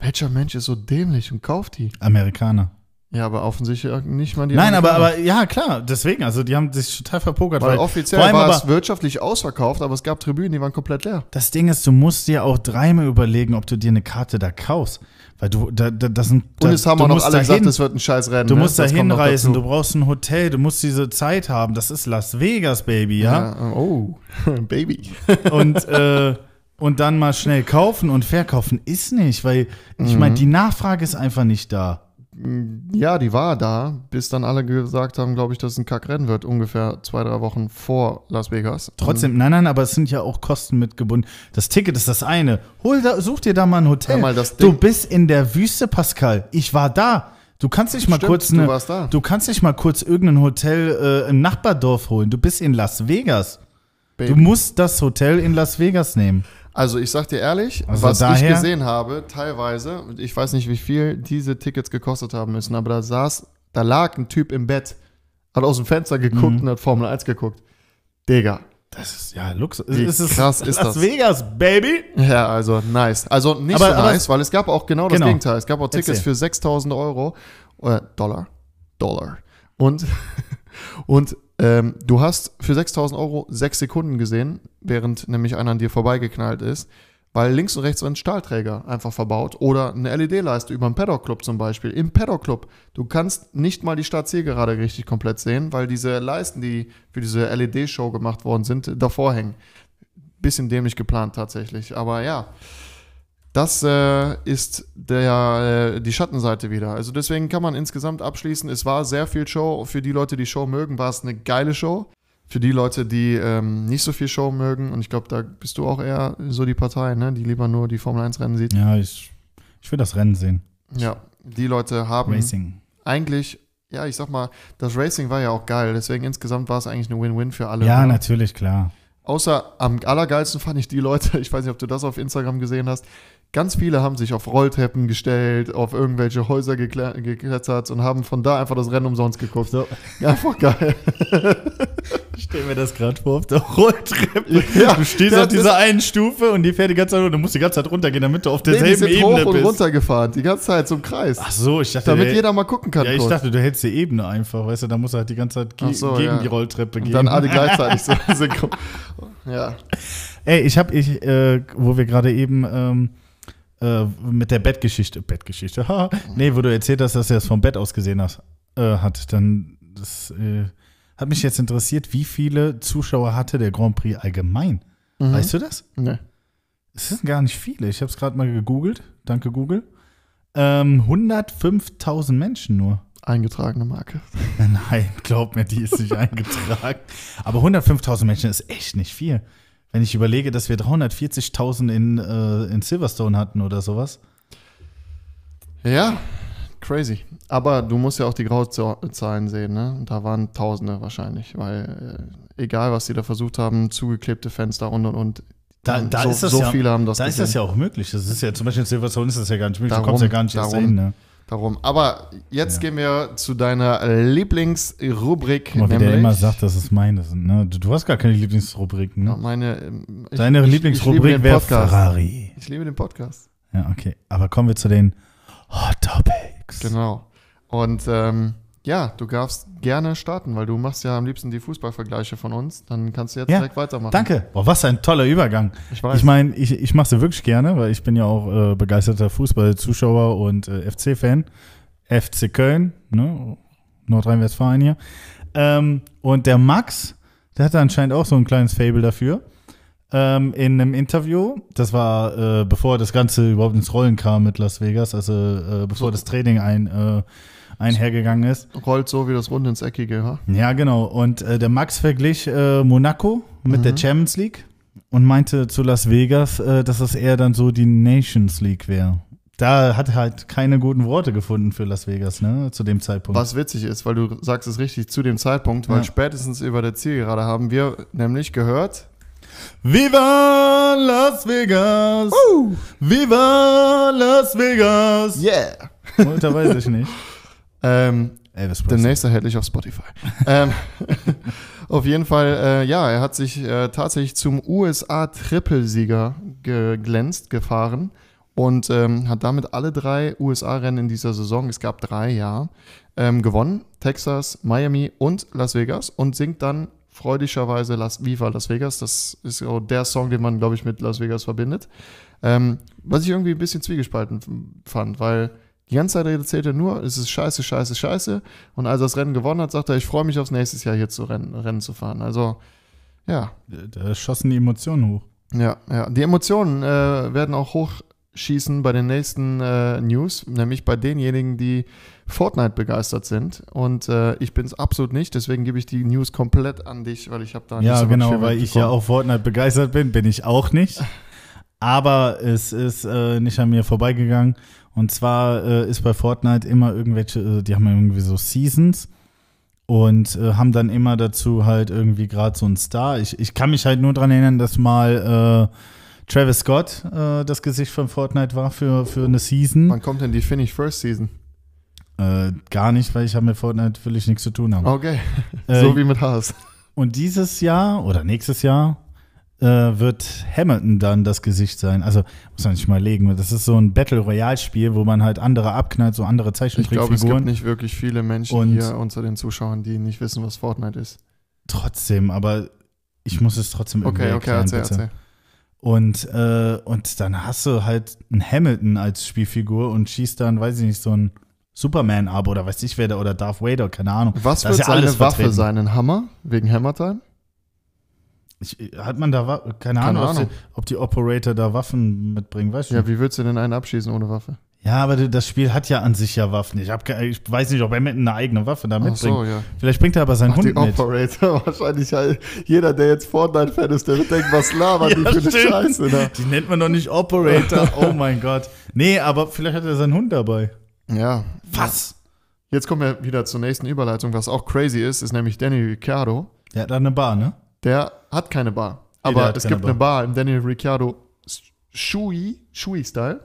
Welcher Mensch ist so dämlich und kauft die? Amerikaner. Ja, aber offensichtlich nicht mal die Nein, aber, aber ja, klar, deswegen. Also die haben sich total verpokert. Weil Weil, offiziell war es wirtschaftlich ausverkauft, aber es gab Tribünen, die waren komplett leer. das Ding ist, du musst dir auch dreimal überlegen, ob du dir eine Karte da kaufst. Weil du, da, da, das sind. Da, Und es haben auch noch alle dahin, gesagt, es wird ein scheiß Rennen. Du ne? musst da Das kommt noch hinreisen, du brauchst ein Hotel, du musst diese Zeit haben. Das ist Las Vegas, Baby, ja? Ja, oh, Baby. und, äh, und dann mal schnell kaufen und verkaufen ist nicht, weil ich Mhm. meine, die Nachfrage ist einfach nicht da. Ja, die war da, bis dann alle gesagt haben, glaube ich, dass es ein Kackrennen wird, ungefähr zwei, drei Wochen vor Las Vegas. Trotzdem, nein, nein, aber es sind ja auch Kosten mitgebunden. Das Ticket ist das eine. Hol da, such dir da mal ein Hotel. Mal, du bist in der Wüste, Pascal. Ich war da. Du kannst nicht mal Stimmt, kurz du eine, warst da. du kannst nicht mal kurz irgendein Hotel äh, im Nachbardorf holen. Du bist in Las Vegas. Und, Du musst das Hotel in Las Vegas nehmen. Also ich sag dir ehrlich, Also was ich daher- gesehen habe, teilweise, ich weiß nicht, wie viel diese Tickets gekostet haben müssen, aber da saß, da lag ein Typ im Bett, hat aus dem Fenster geguckt Mhm. und hat Formel 1 geguckt. Digga. Das ist ja Luxus. Wie Es ist krass ist Las das? Vegas, Baby. Ja, also nice. Also nicht Aber- so aber- nice, weil es gab auch genau das Genau. Gegenteil. Es gab auch Tickets Erzähl. für 6000 Euro, äh, Dollar, Dollar. Und, und ähm, du hast für 6000 Euro sechs Sekunden gesehen, während nämlich einer an dir vorbeigeknallt ist, weil links und rechts ein Stahlträger einfach verbaut oder eine LED-Leiste über einen Paddock-Club zum Beispiel. Im Paddock-Club, du kannst nicht mal die Startzielgerade richtig komplett sehen, weil diese Leisten, die für diese LED-Show gemacht worden sind, davor hängen bisschen dämlich geplant tatsächlich. Aber ja, das äh, ist der, äh, die Schattenseite wieder. Also deswegen kann man insgesamt abschließen, es war sehr viel Show. Für die Leute, die Show mögen, war es eine geile Show. Für die Leute, die ähm, nicht so viel Show mögen, und ich glaube, da bist du auch eher so die Partei, ne? die lieber nur die Formel 1 Rennen sieht. Ja, ich, ich will das Rennen sehen. Ja, die Leute haben Racing. eigentlich, ja, ich sag mal, das Racing war ja auch geil. Deswegen insgesamt war es eigentlich eine Win-Win für alle. Ja, oder? natürlich, klar. Außer am allergeilsten fand ich die Leute, ich weiß nicht, ob du das auf Instagram gesehen hast, ganz viele haben sich auf Rolltreppen gestellt, auf irgendwelche Häuser gekle- geklettert und haben von da einfach das Rennen umsonst geguckt. So. Einfach geil. Ich stell mir das gerade vor auf der Rolltreppe. Ja, du stehst auf dieser einen Stufe und die fährt die ganze Zeit runter. Du musst die ganze Zeit runtergehen, damit du auf Nee, die derselben sind hoch Ebene und bist. runter gefahren, die ganze Zeit zum Kreis. Ach so, ich dachte, damit der- jeder mal gucken kann. Ja, ich kurz. dachte, du hältst die Ebene einfach, weißt du, da musst du halt die ganze Zeit ge so, gegen ja. die Rolltreppe und gehen. dann alle gleichzeitig so. Ja. Ey, ich hab, ich, äh, wo wir gerade eben ähm, äh, mit der Bettgeschichte, Bettgeschichte, haha, nee, wo du erzählt hast, dass er es vom Bett aus gesehen hast, äh, hat, dann, das äh, hat mich jetzt interessiert, wie viele Zuschauer hatte der Grand Prix allgemein? Mhm. Weißt du das? Nee. Es sind gar nicht viele. Ich habe es gerade mal gegoogelt. Danke, Google. Ähm, 105.000 Menschen nur. Eingetragene Marke. Nein, glaub mir, die ist nicht eingetragen. Aber 105.000 Menschen ist echt nicht viel. Wenn ich überlege, dass wir 340.000 in, äh, in Silverstone hatten oder sowas. Ja, crazy. Aber du musst ja auch die Grauzahlen sehen, ne? Da waren Tausende wahrscheinlich, weil äh, egal, was sie da versucht haben, zugeklebte Fenster und und und. Da, da so, ist das so ja, viele haben das da ist das gesehen. ja auch möglich. Das ist ja zum Beispiel in Silverstone ist das ja gar nicht möglich. Darum, du kommst ja gar nicht darum. dahin. Ne? Darum. Aber jetzt Ja. gehen wir zu deiner Lieblingsrubrik. Guck mal, wie der immer sagt, dass es meine sind. Ne? Du, du hast gar keine Lieblingsrubriken. Ja, Ne? Meine, ich- Deine ich- Lieblingsrubrik wäre. Ferrari. Ich liebe den Podcast. Ja, okay. Aber kommen wir zu den Hot Topics. Genau. Und ähm, ja, du darfst gerne starten, weil du machst ja am liebsten die Fußballvergleiche von uns. Dann kannst du jetzt Ja, direkt weitermachen. Danke. Boah, was ein toller Übergang. Ich weiß. Ich meine, ich, ich mache sie wirklich gerne, weil ich bin ja auch äh, begeisterter Fußballzuschauer und äh, FC-Fan. FC Köln, ne? Nordrhein-Westfalen hier. Ähm, und der Max, der hatte anscheinend auch so ein kleines Fable dafür. Ähm, in einem Interview, das war äh, bevor das Ganze überhaupt ins Rollen kam mit Las Vegas, also äh, bevor So. das Training ein, äh, einhergegangen ist. Rollt so wie das Rund ins Eckige, ha? Ja, genau. Und äh, der Max verglich äh, Monaco mit Mhm. der Champions League und meinte zu Las Vegas, äh, dass das eher dann so die Nations League wäre. Da hat er halt keine guten Worte gefunden für Las Vegas, ne, zu dem Zeitpunkt. Was witzig ist, weil du sagst es richtig zu dem Zeitpunkt, weil Ja. spätestens über der Zielgerade haben wir nämlich gehört, Viva Las Vegas! Viva Las Vegas! yeah! Oder weiß ich nicht. Ähm, Elvis Presley. demnächst erhältlich auf Spotify. ähm, auf jeden Fall, äh, ja, er hat sich äh, tatsächlich zum USA-Trippelsieger geglänzt, gefahren und ähm, hat damit alle drei USA-Rennen in dieser Saison, es gab drei, ja, ähm, gewonnen. Texas, Miami und Las Vegas und singt dann freudigerweise Las, Viva Las Vegas. Das ist so der Song, den man, glaube ich, mit Las Vegas verbindet. Ähm, was ich irgendwie ein bisschen zwiegespalten fand, weil die ganze Zeit erzählt er nur, es ist scheiße, scheiße, scheiße. Und als er das Rennen gewonnen hat, sagt er, ich freue mich aufs nächste Jahr hier zu rennen, Rennen zu fahren. Also, ja, Da schossen die Emotionen hoch. ja, ja. Die Emotionen äh, werden auch hochschießen bei den nächsten äh, News, nämlich bei denjenigen, die Fortnite begeistert sind. Und äh, ich bin es absolut nicht, deswegen gebe ich die News komplett an dich, weil ich habe da nicht Ja, so genau, weil ich ja auch Fortnite begeistert bin, bin ich auch nicht. Aber es ist äh, nicht an mir vorbeigegangen. Und zwar äh, ist bei Fortnite immer irgendwelche, äh, die haben irgendwie so Seasons und äh, haben dann immer dazu halt irgendwie gerade so einen Star. Ich, ich kann mich halt nur dran erinnern, dass mal äh, Travis Scott äh, das Gesicht von Fortnite war für, für eine Season. Wann kommt denn die Finish First Season? Äh, gar nicht, weil ich habe mit Fortnite völlig nichts zu tun haben. Okay, so wie mit Haas. Und dieses Jahr oder nächstes Jahr äh, wird Hamilton dann das Gesicht sein. Also muss man sich mal legen. Das ist so ein Battle Royale Spiel, wo man halt andere abknallt, so andere Ich glaube, es gibt Zeichentrickfiguren. nicht wirklich viele Menschen Und- hier unter den Zuschauern, die nicht wissen, was Fortnite ist. Trotzdem, aber ich muss es trotzdem irgendwie Okay, okay, erklären, erzähl, bitte. erzähl. Und, äh, und dann hast du halt einen Hamilton als Spielfigur und schießt dann, weiß ich nicht, so ein Superman ab oder weiß ich wer da oder Darth Vader, keine Ahnung. Was Da wird ja seine alles Waffe sein? Ein Hammer? Wegen Hammertime? Ich, hat man da, keine, Keine Ahnung, ob, Ahnung. ob die Operator da Waffen mitbringen, weißt du? Ja, wie willst du denn einen abschießen ohne Waffe? Ja, aber das Spiel hat ja an sich ja Waffen. Ich, hab, ich weiß nicht, ob er mit eine eigene Waffe da mitbringt. so, ja. Vielleicht bringt er aber seinen Ach, die Hund mit. Operator, wahrscheinlich halt jeder, der jetzt Fortnite-Fan ist, der wird denken, was labern die Ja, für eine. Scheiße. Ne? Die nennt man doch nicht Operator. Oh mein Gott. Nee, aber vielleicht hat er seinen Hund dabei. Ja. Was? Jetzt kommen wir wieder zur nächsten Überleitung. Was auch crazy ist, ist nämlich Danny Ricciardo. Der hat da eine Bar, ne? Der hat keine Bar. Nee, Aber hat es gibt eine Bar im Danny Ricciardo Shui, Shui-Style.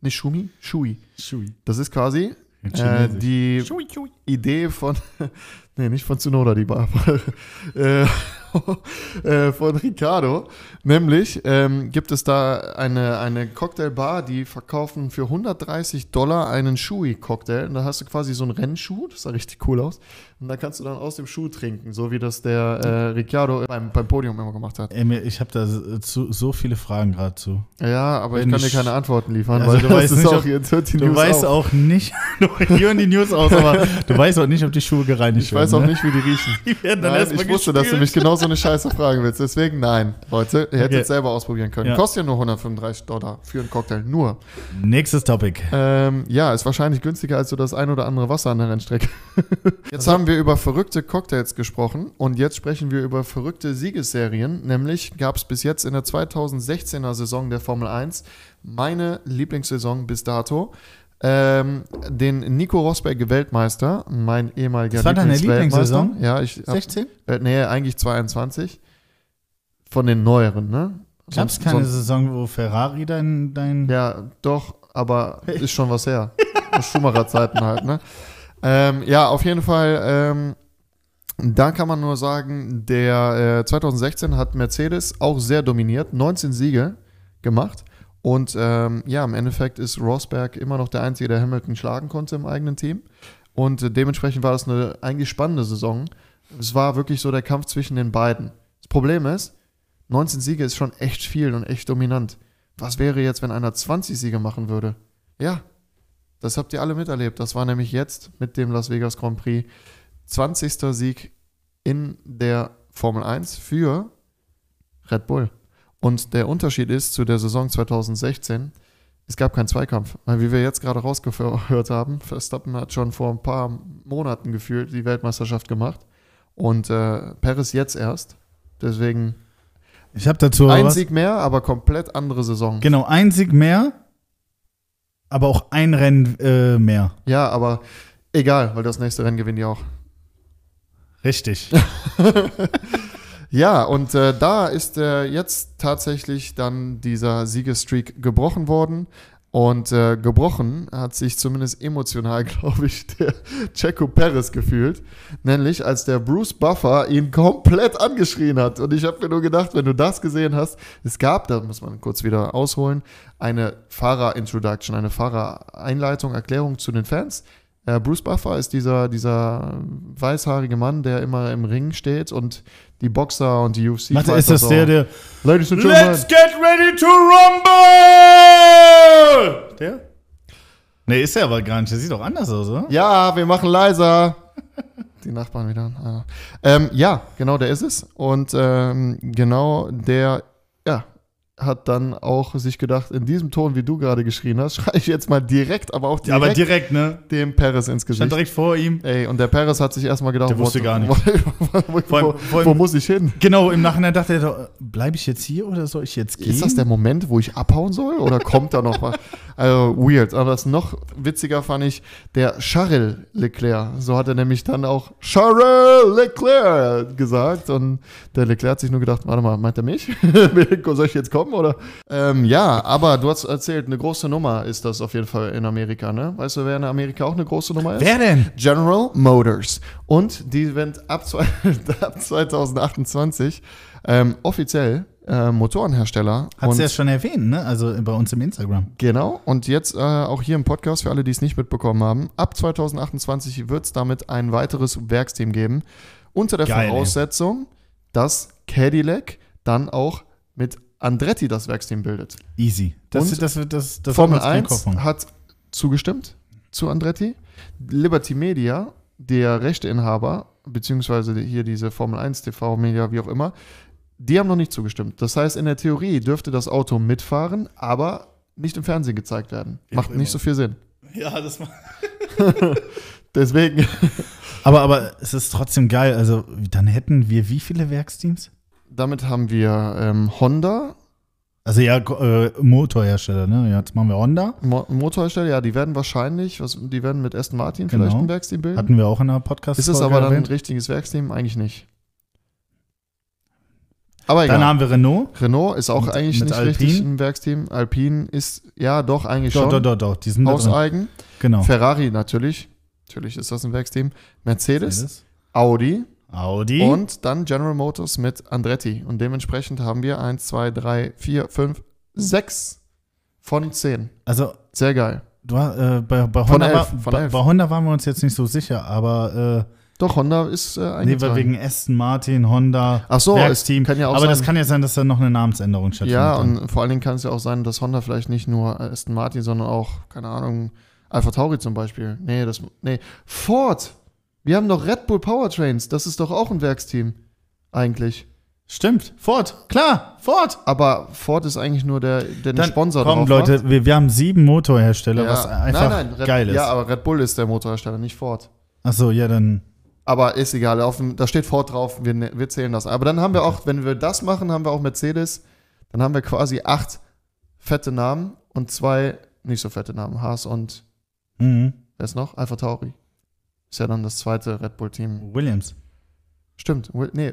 Nicht Shumi, Shui. Schui. Das ist quasi äh, die Schui, schui. Idee von, nee, nicht von Tsunoda, die Bar, äh, äh, von Ricardo. Nämlich ähm, gibt es da eine, eine Cocktailbar, die verkaufen für 130 Dollar einen Shui-Cocktail. Und da hast du quasi so einen Rennschuh, das sah richtig cool aus. Und da kannst du dann aus dem Schuh trinken, so wie das der äh, Ricardo beim, beim Podium immer gemacht hat. Ey, ich habe da so, zu- so viele Fragen gerade zu. Ja, aber Wenn ich kann dir ich- keine Antworten liefern, Also weil du das weißt nicht, auch, ob- jetzt hört die Du News weißt auf. auch nicht, du hören die News aus, aber du weißt auch nicht, ob die Schuhe gereinigt Ich werden. weiß auch ne? nicht, wie die riechen. Die werden dann Nein, erstmal ich wusste, dass du gespült. So eine Scheiße fragen willst. Deswegen nein, Leute. Ihr hättet Okay. es selber ausprobieren können. Ja. Kostet ja nur 135 Dollar für einen Cocktail. Nur. Nächstes Topic. Ähm, ja, ist wahrscheinlich günstiger als so das ein oder andere Wasser an der Rennstrecke. Jetzt haben wir über verrückte Cocktails gesprochen und jetzt sprechen wir über verrückte Siegesserien. Nämlich gab es bis jetzt in der 2016er Saison der Formel 1 meine Lieblingssaison bis dato. Ähm, den Nico Rosberg Weltmeister, mein ehemaliger Das war deine. Lieblingssaison? Ja, ich hab, 16? äh, nee, eigentlich 22. Von den neueren, ne? Gab es keine sonst- Saison, wo Ferrari dein, dein Ja, doch, aber ist schon was her. Schumacher-Zeiten halt, ne? Ähm, ja, auf jeden Fall, ähm, da kann man nur sagen, der äh, 2016 hat Mercedes auch sehr dominiert, 19 Siege gemacht. Und ähm, ja, im Endeffekt ist Rosberg immer noch der Einzige, der Hamilton schlagen konnte im eigenen Team. Und äh, dementsprechend war das eine eigentlich spannende Saison. Es war wirklich so der Kampf zwischen den beiden. Das Problem ist, 19 Siege ist schon echt viel und echt dominant. Was wäre jetzt, wenn einer 20 Siege machen würde? Ja, das habt ihr alle miterlebt. Das war nämlich jetzt mit dem Las Vegas Grand Prix 20. Sieg in der Formel 1 für Red Bull. Und der Unterschied ist zu der Saison 2016, es gab keinen Zweikampf. Weil wie wir jetzt gerade rausgehört haben, Verstappen hat schon vor ein paar Monaten gefühlt die Weltmeisterschaft gemacht. Und äh, Perez jetzt erst. Deswegen Ich habe dazu ein. Sieg mehr, aber komplett andere Saison. Genau, ein Sieg mehr, aber auch ein Rennen äh, mehr. Ja, aber egal, weil das nächste Rennen gewinnen die auch. Richtig. Ja, und äh, da ist äh, jetzt tatsächlich dann dieser Siegesstreak gebrochen worden. Und äh, gebrochen hat sich zumindest emotional, glaube ich, der Checo Perez gefühlt. Nämlich, als der Bruce Buffer ihn komplett angeschrien hat. Und ich habe mir nur gedacht, wenn du das gesehen hast, es gab, da muss man kurz wieder ausholen, eine Fahrer-Introduction, eine Fahrereinleitung, Erklärung zu den Fans. Äh, Bruce Buffer ist dieser, dieser weißhaarige Mann, der immer im Ring steht und die Boxer und die UFC. Warte, ist das der, der Ladies and Gentlemen. Let's get ready to rumble! Der? Nee, ist er aber gar nicht. Der sieht doch anders aus, oder? Ja, wir machen leiser. Die Nachbarn wieder. Ah. Ähm, ja, genau, der ist es. Und ähm, genau der, ja, hat dann auch sich gedacht, in diesem Ton, wie du gerade geschrien hast, schreie ich jetzt mal direkt, aber auch Ja, aber direkt direkt, ne? dem Perez ins Stand Gesicht. direkt vor ihm. Ey, und der Perez hat sich erstmal gedacht, Der wusste wo, gar nicht. Wo, wo, Vor allem- vor allem- wo muss ich hin? Genau, im Nachhinein dachte er doch, bleibe ich jetzt hier oder soll ich jetzt gehen? Ist das der Moment, wo ich abhauen soll oder kommt da noch was? Also weird. Aber das noch witziger fand ich der Charles Leclerc. So hat er nämlich dann auch Charles Leclerc gesagt. Und der Leclerc hat sich nur gedacht, warte mal, meint er mich? soll ich jetzt kommen oder? Ähm, ja, aber du hast erzählt, eine große Nummer ist das auf jeden Fall in Amerika, ne? Weißt du, wer in Amerika auch eine große Nummer ist? Wer denn? General Motors. Und die werden ab, ab 2028 ähm, offiziell äh, Motorenhersteller. Hat sie ja schon erwähnt, ne? Also bei uns im Instagram. Genau. Und jetzt äh, auch hier im Podcast für alle, die es nicht mitbekommen haben. Ab 2028 wird es damit ein weiteres Werksteam geben. Unter der Geil, ey. Voraussetzung, dass Cadillac dann auch mit Andretti das Werksteam bildet. Easy. Das, Und das, das, das, das Formel hat uns keinen 1 Kopf machen. hat zugestimmt zu Andretti. Liberty Media, der Rechteinhaber, beziehungsweise hier diese Formel 1 TV-Media, wie auch immer, die haben noch nicht zugestimmt. Das heißt, in der Theorie dürfte das Auto mitfahren, aber nicht im Fernsehen gezeigt werden. Wie Macht nicht so viel Sinn. Ja, das war. Deswegen, Aber, aber es ist trotzdem geil. Also, dann hätten wir wie viele Werksteams? damit haben wir ähm, Honda, Also ja, äh, Motorhersteller, ne? Ja, Jetzt machen wir Honda. Mo Motorhersteller, ja, die werden wahrscheinlich, was, die werden mit Aston Martin vielleicht Genau. ein Werksteam bilden. Hatten wir auch in einer podcast Ist es aber dann ein richtiges Werksteam? Eigentlich nicht. Aber egal. Dann haben wir Renault. Renault ist auch Mit- eigentlich mit nicht Alpine. richtig ein Werksteam. Alpine ist, ja, doch, eigentlich Doch, schon. doch, doch, doch. Die sind. Hauseigen. Genau. Ferrari natürlich. Natürlich ist das ein Werksteam. Mercedes, Mercedes. Audi Audi. und dann General Motors mit Andretti. Und dementsprechend haben wir 1, 2, 3, 4, 5, 6 von 10. also, Sehr geil. du, äh, bei, bei, Honda elf, war, von bei, bei Honda waren wir uns jetzt nicht so sicher, aber Doch, Honda ist äh, äh, nee, weil eingetragen. wegen Aston Martin, Honda, Ach so, Werksteam. es kann ja auch aber sein. das kann ja sein, dass da noch eine Namensänderung stattfindet. Ja, und vor allen Dingen kann es ja auch sein, dass Honda vielleicht nicht nur Aston Martin, sondern auch, keine Ahnung, Alpha Tauri zum Beispiel. Nee, das, nee. Ford! Wir haben doch Red Bull Powertrains, das ist doch auch ein Werksteam. Eigentlich. Stimmt, Ford, klar, Ford. Aber Ford ist eigentlich nur der, der Dann, Sponsor komm, Leute, wir, wir haben sieben Motorhersteller, Ja. was einfach nein, nein, Red, geil ist. Ja, aber Red Bull ist der Motorhersteller, nicht Ford. Ach so, ja, dann. Aber ist egal, auf dem, da steht Ford drauf, wir, ne- wir zählen das. Aber dann haben wir auch, wenn wir das machen, haben wir auch Mercedes, dann haben wir quasi acht fette Namen und zwei nicht so fette Namen. Haas und Mhm. Wer ist noch? Alpha Tauri. Ist ja dann das zweite Red Bull-Team. Williams. Stimmt. Will, nee.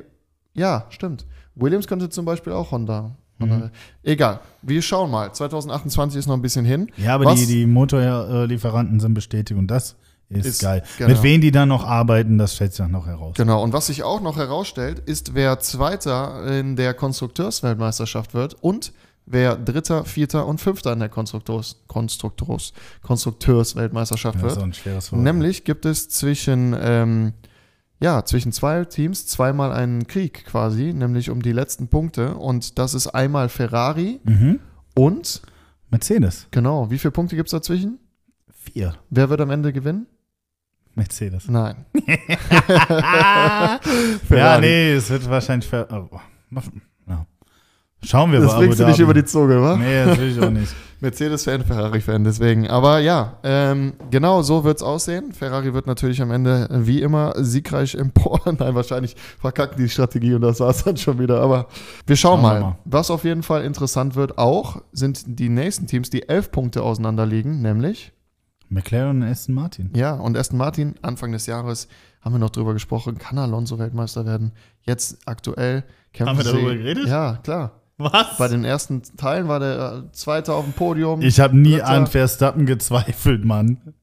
Ja, stimmt. Williams könnte zum Beispiel auch Honda. Mhm. Egal. Wir schauen mal. 2028 ist noch ein bisschen hin. Ja, aber Was? die, die Motorlieferanten sind bestätigt und das ist, Ist- geil. genau. Mit wem die dann noch arbeiten, das stellt sich noch heraus. Genau. Und was sich auch noch herausstellt, ist, wer Zweiter in der Konstrukteursweltmeisterschaft wird und wer Dritter, Vierter und Fünfter in der Konstrukteurs, Konstrukteurs, Konstrukteursweltmeisterschaft Ja, wird. so ein schweres Wort. Nämlich gibt es zwischen, ähm, ja, zwischen zwei Teams zweimal einen Krieg quasi, nämlich um die letzten Punkte. Und das ist einmal Ferrari Mhm. und, Mercedes. genau, wie viele Punkte gibt es dazwischen? Vier. Wer wird am Ende gewinnen? Mercedes. Nein. ja, nee, es wird wahrscheinlich. Ver oh, ja. Schauen wir Das mal. legst du nicht über die Zunge, wa? Nee, das will ich auch nicht. Mercedes-Fan, Ferrari-Fan, deswegen. Aber ja, ähm, genau so wird es aussehen. Ferrari wird natürlich am Ende, äh, wie immer, siegreich empor. Nein, wahrscheinlich verkacken die Strategie und das war es dann schon wieder. Aber wir schauen, Schauen mal. mal. Was auf jeden Fall interessant wird auch, sind die nächsten Teams, die elf Punkte auseinanderliegen, nämlich, McLaren und Aston Martin. ja, und Aston Martin, Anfang des Jahres haben wir noch drüber gesprochen, kann Alonso Weltmeister werden. Jetzt aktuell kämpfen Haben wir sie. darüber geredet? Ja, klar. Was? Bei den ersten Teilen war der äh, Zweite auf dem Podium. Ich habe nie Dritter. an Verstappen gezweifelt, Mann.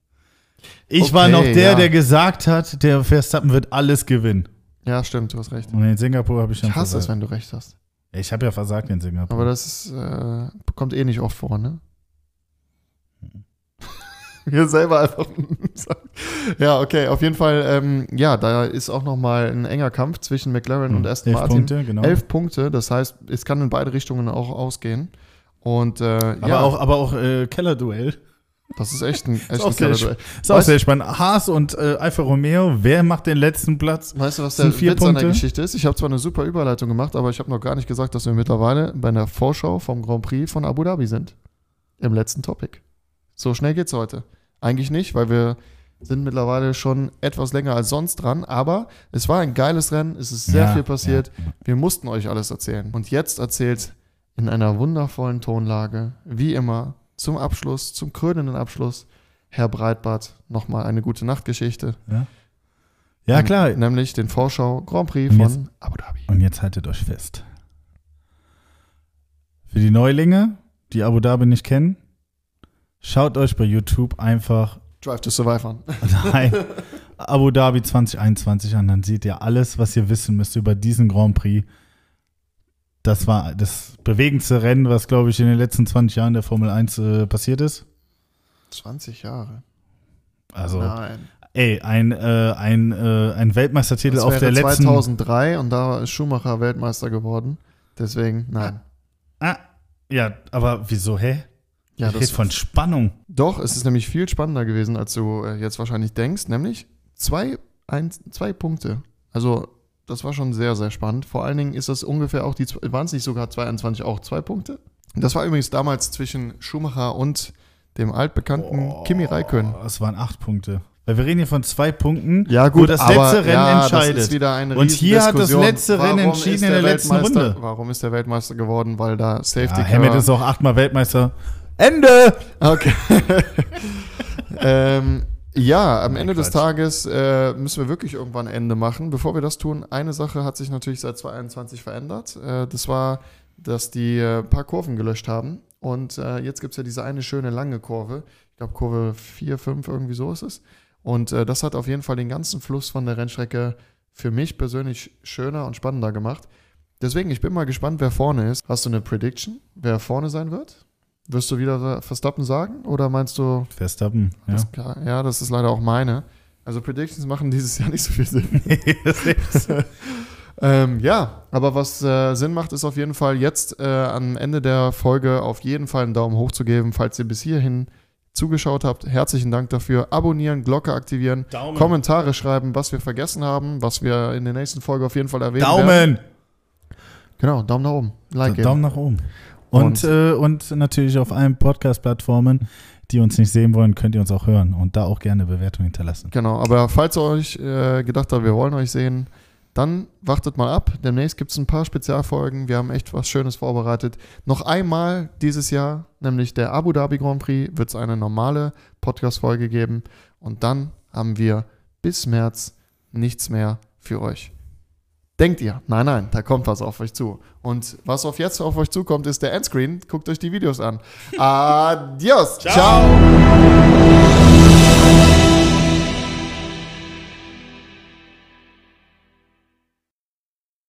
Ich Okay, war noch der, ja. der gesagt hat, der Verstappen wird alles gewinnen. Ja, stimmt, du hast recht. Und in Singapur habe ich dann Ich hasse es, wenn du recht hast. Ich habe ja versagt in Singapur. Aber das ist, äh, kommt eh nicht oft vor, ne? Mir selber einfach. ja, okay, auf jeden Fall, ähm, ja, da ist auch nochmal ein enger Kampf zwischen McLaren und Aston Hm. Elf Martin. Punkte, genau. Elf Punkte, das heißt, es kann in beide Richtungen auch ausgehen. Und äh, aber ja, auch, aber auch äh, Keller-Duell. das ist echt ein, echt Ist sehr Kellerduell. Ist auch sehr spannend. Haas und äh, Alfa Romeo, wer macht den letzten Platz? Weißt du, was der vier Witz an der Punkte. Geschichte ist? Ich habe zwar eine super Überleitung gemacht, aber ich habe noch gar nicht gesagt, dass wir mittlerweile bei der Vorschau vom Grand Prix von Abu Dhabi sind. Im letzten Topic. So schnell geht's heute. Eigentlich nicht, weil wir sind mittlerweile schon etwas länger als sonst dran, aber es war ein geiles Rennen, es ist sehr Ja, viel passiert. ja. Wir mussten euch alles erzählen. Und jetzt erzählt in einer wundervollen Tonlage, wie immer, zum Abschluss, zum krönenden Abschluss, Herr Breitbart nochmal eine gute Nachtgeschichte. Ja, klar. Nämlich den Vorschau Grand Prix Und von jetzt- Abu Dhabi. Und jetzt haltet euch fest. Für die Neulinge, die Abu Dhabi nicht kennen, schaut euch bei YouTube einfach Drive to Survive an. nein, Abu Dhabi 2021 an. Dann seht ihr alles, was ihr wissen müsst über diesen Grand Prix. Das war das bewegendste Rennen, was, glaube ich, in den letzten 20 Jahren der Formel 1 äh, passiert ist. 20 Jahre. Also, Nein. ey, ein, äh, ein, äh, ein Weltmeistertitel Das auf der letzten. 2003 und da ist Schumacher Weltmeister geworden. Deswegen, nein. Ah, ja, aber wieso, hä? Ja, ich rede von Spannung. Doch, es ist nämlich viel spannender gewesen, als du äh, jetzt wahrscheinlich denkst. Nämlich zwei ein, zwei Punkte. Also, das war schon sehr, sehr spannend. Vor allen Dingen ist das ungefähr auch die, waren es nicht sogar 22 auch zwei Punkte? Das war übrigens damals zwischen Schumacher und dem altbekannten Kimi Räikkönen. Das waren acht Punkte. Weil wir reden hier von zwei Punkten, Ja, gut, wo das aber, letzte Rennen ja, entscheidet. Das ist wieder eine Und hier hat das letzte Rennen Warum entschieden ist in der letzten Runde. Warum ist der Weltmeister geworden? Weil da Safety ja, Car... Hamilton ist auch achtmal Weltmeister. Ende! Okay. ähm, ja, am Nein, Ende des Quatsch. Tages äh, müssen wir wirklich irgendwann ein Ende machen. Bevor wir das tun, eine Sache hat sich natürlich seit 2021 verändert. Äh, das war, dass die äh, ein paar Kurven gelöscht haben. Und äh, jetzt gibt es ja diese eine schöne lange Kurve. Ich glaube, Kurve 4, 5, irgendwie so ist es. Und äh, das hat auf jeden Fall den ganzen Fluss von der Rennstrecke für mich persönlich schöner und spannender gemacht. Deswegen, ich bin mal gespannt, wer vorne ist. Hast du eine Prediction, wer vorne sein wird? Wirst du wieder Verstappen sagen? Oder meinst du, Verstappen, ja. das, ja, das ist leider auch meine. Also Predictions machen dieses Jahr nicht so viel Sinn. ähm, ja, aber was äh, Sinn macht, ist auf jeden Fall jetzt äh, am Ende der Folge auf jeden Fall einen Daumen hoch zu geben, falls ihr bis hierhin zugeschaut habt. Herzlichen Dank dafür. Abonnieren, Glocke aktivieren, Daumen. Kommentare schreiben, was wir vergessen haben, was wir in der nächsten Folge auf jeden Fall erwähnen werden. Daumen! Genau, Daumen nach oben. Like. Daumen nach oben. Und, Und- äh, und natürlich auf allen Podcast-Plattformen, die uns nicht sehen wollen, könnt ihr uns auch hören und da auch gerne Bewertung hinterlassen. Genau, aber falls ihr euch äh, gedacht habt, wir wollen euch sehen, dann wartet mal ab. Demnächst gibt es ein paar Spezialfolgen. Wir haben echt was Schönes vorbereitet. Noch einmal dieses Jahr, nämlich der Abu Dhabi Grand Prix, wird es eine normale Podcast-Folge geben. Und dann haben wir bis März nichts mehr für euch. Denkt ihr? Nein, nein, da kommt was auf euch zu. Und was auf jetzt auf euch zukommt, ist der Endscreen. Guckt euch die Videos an. Adios. Ciao.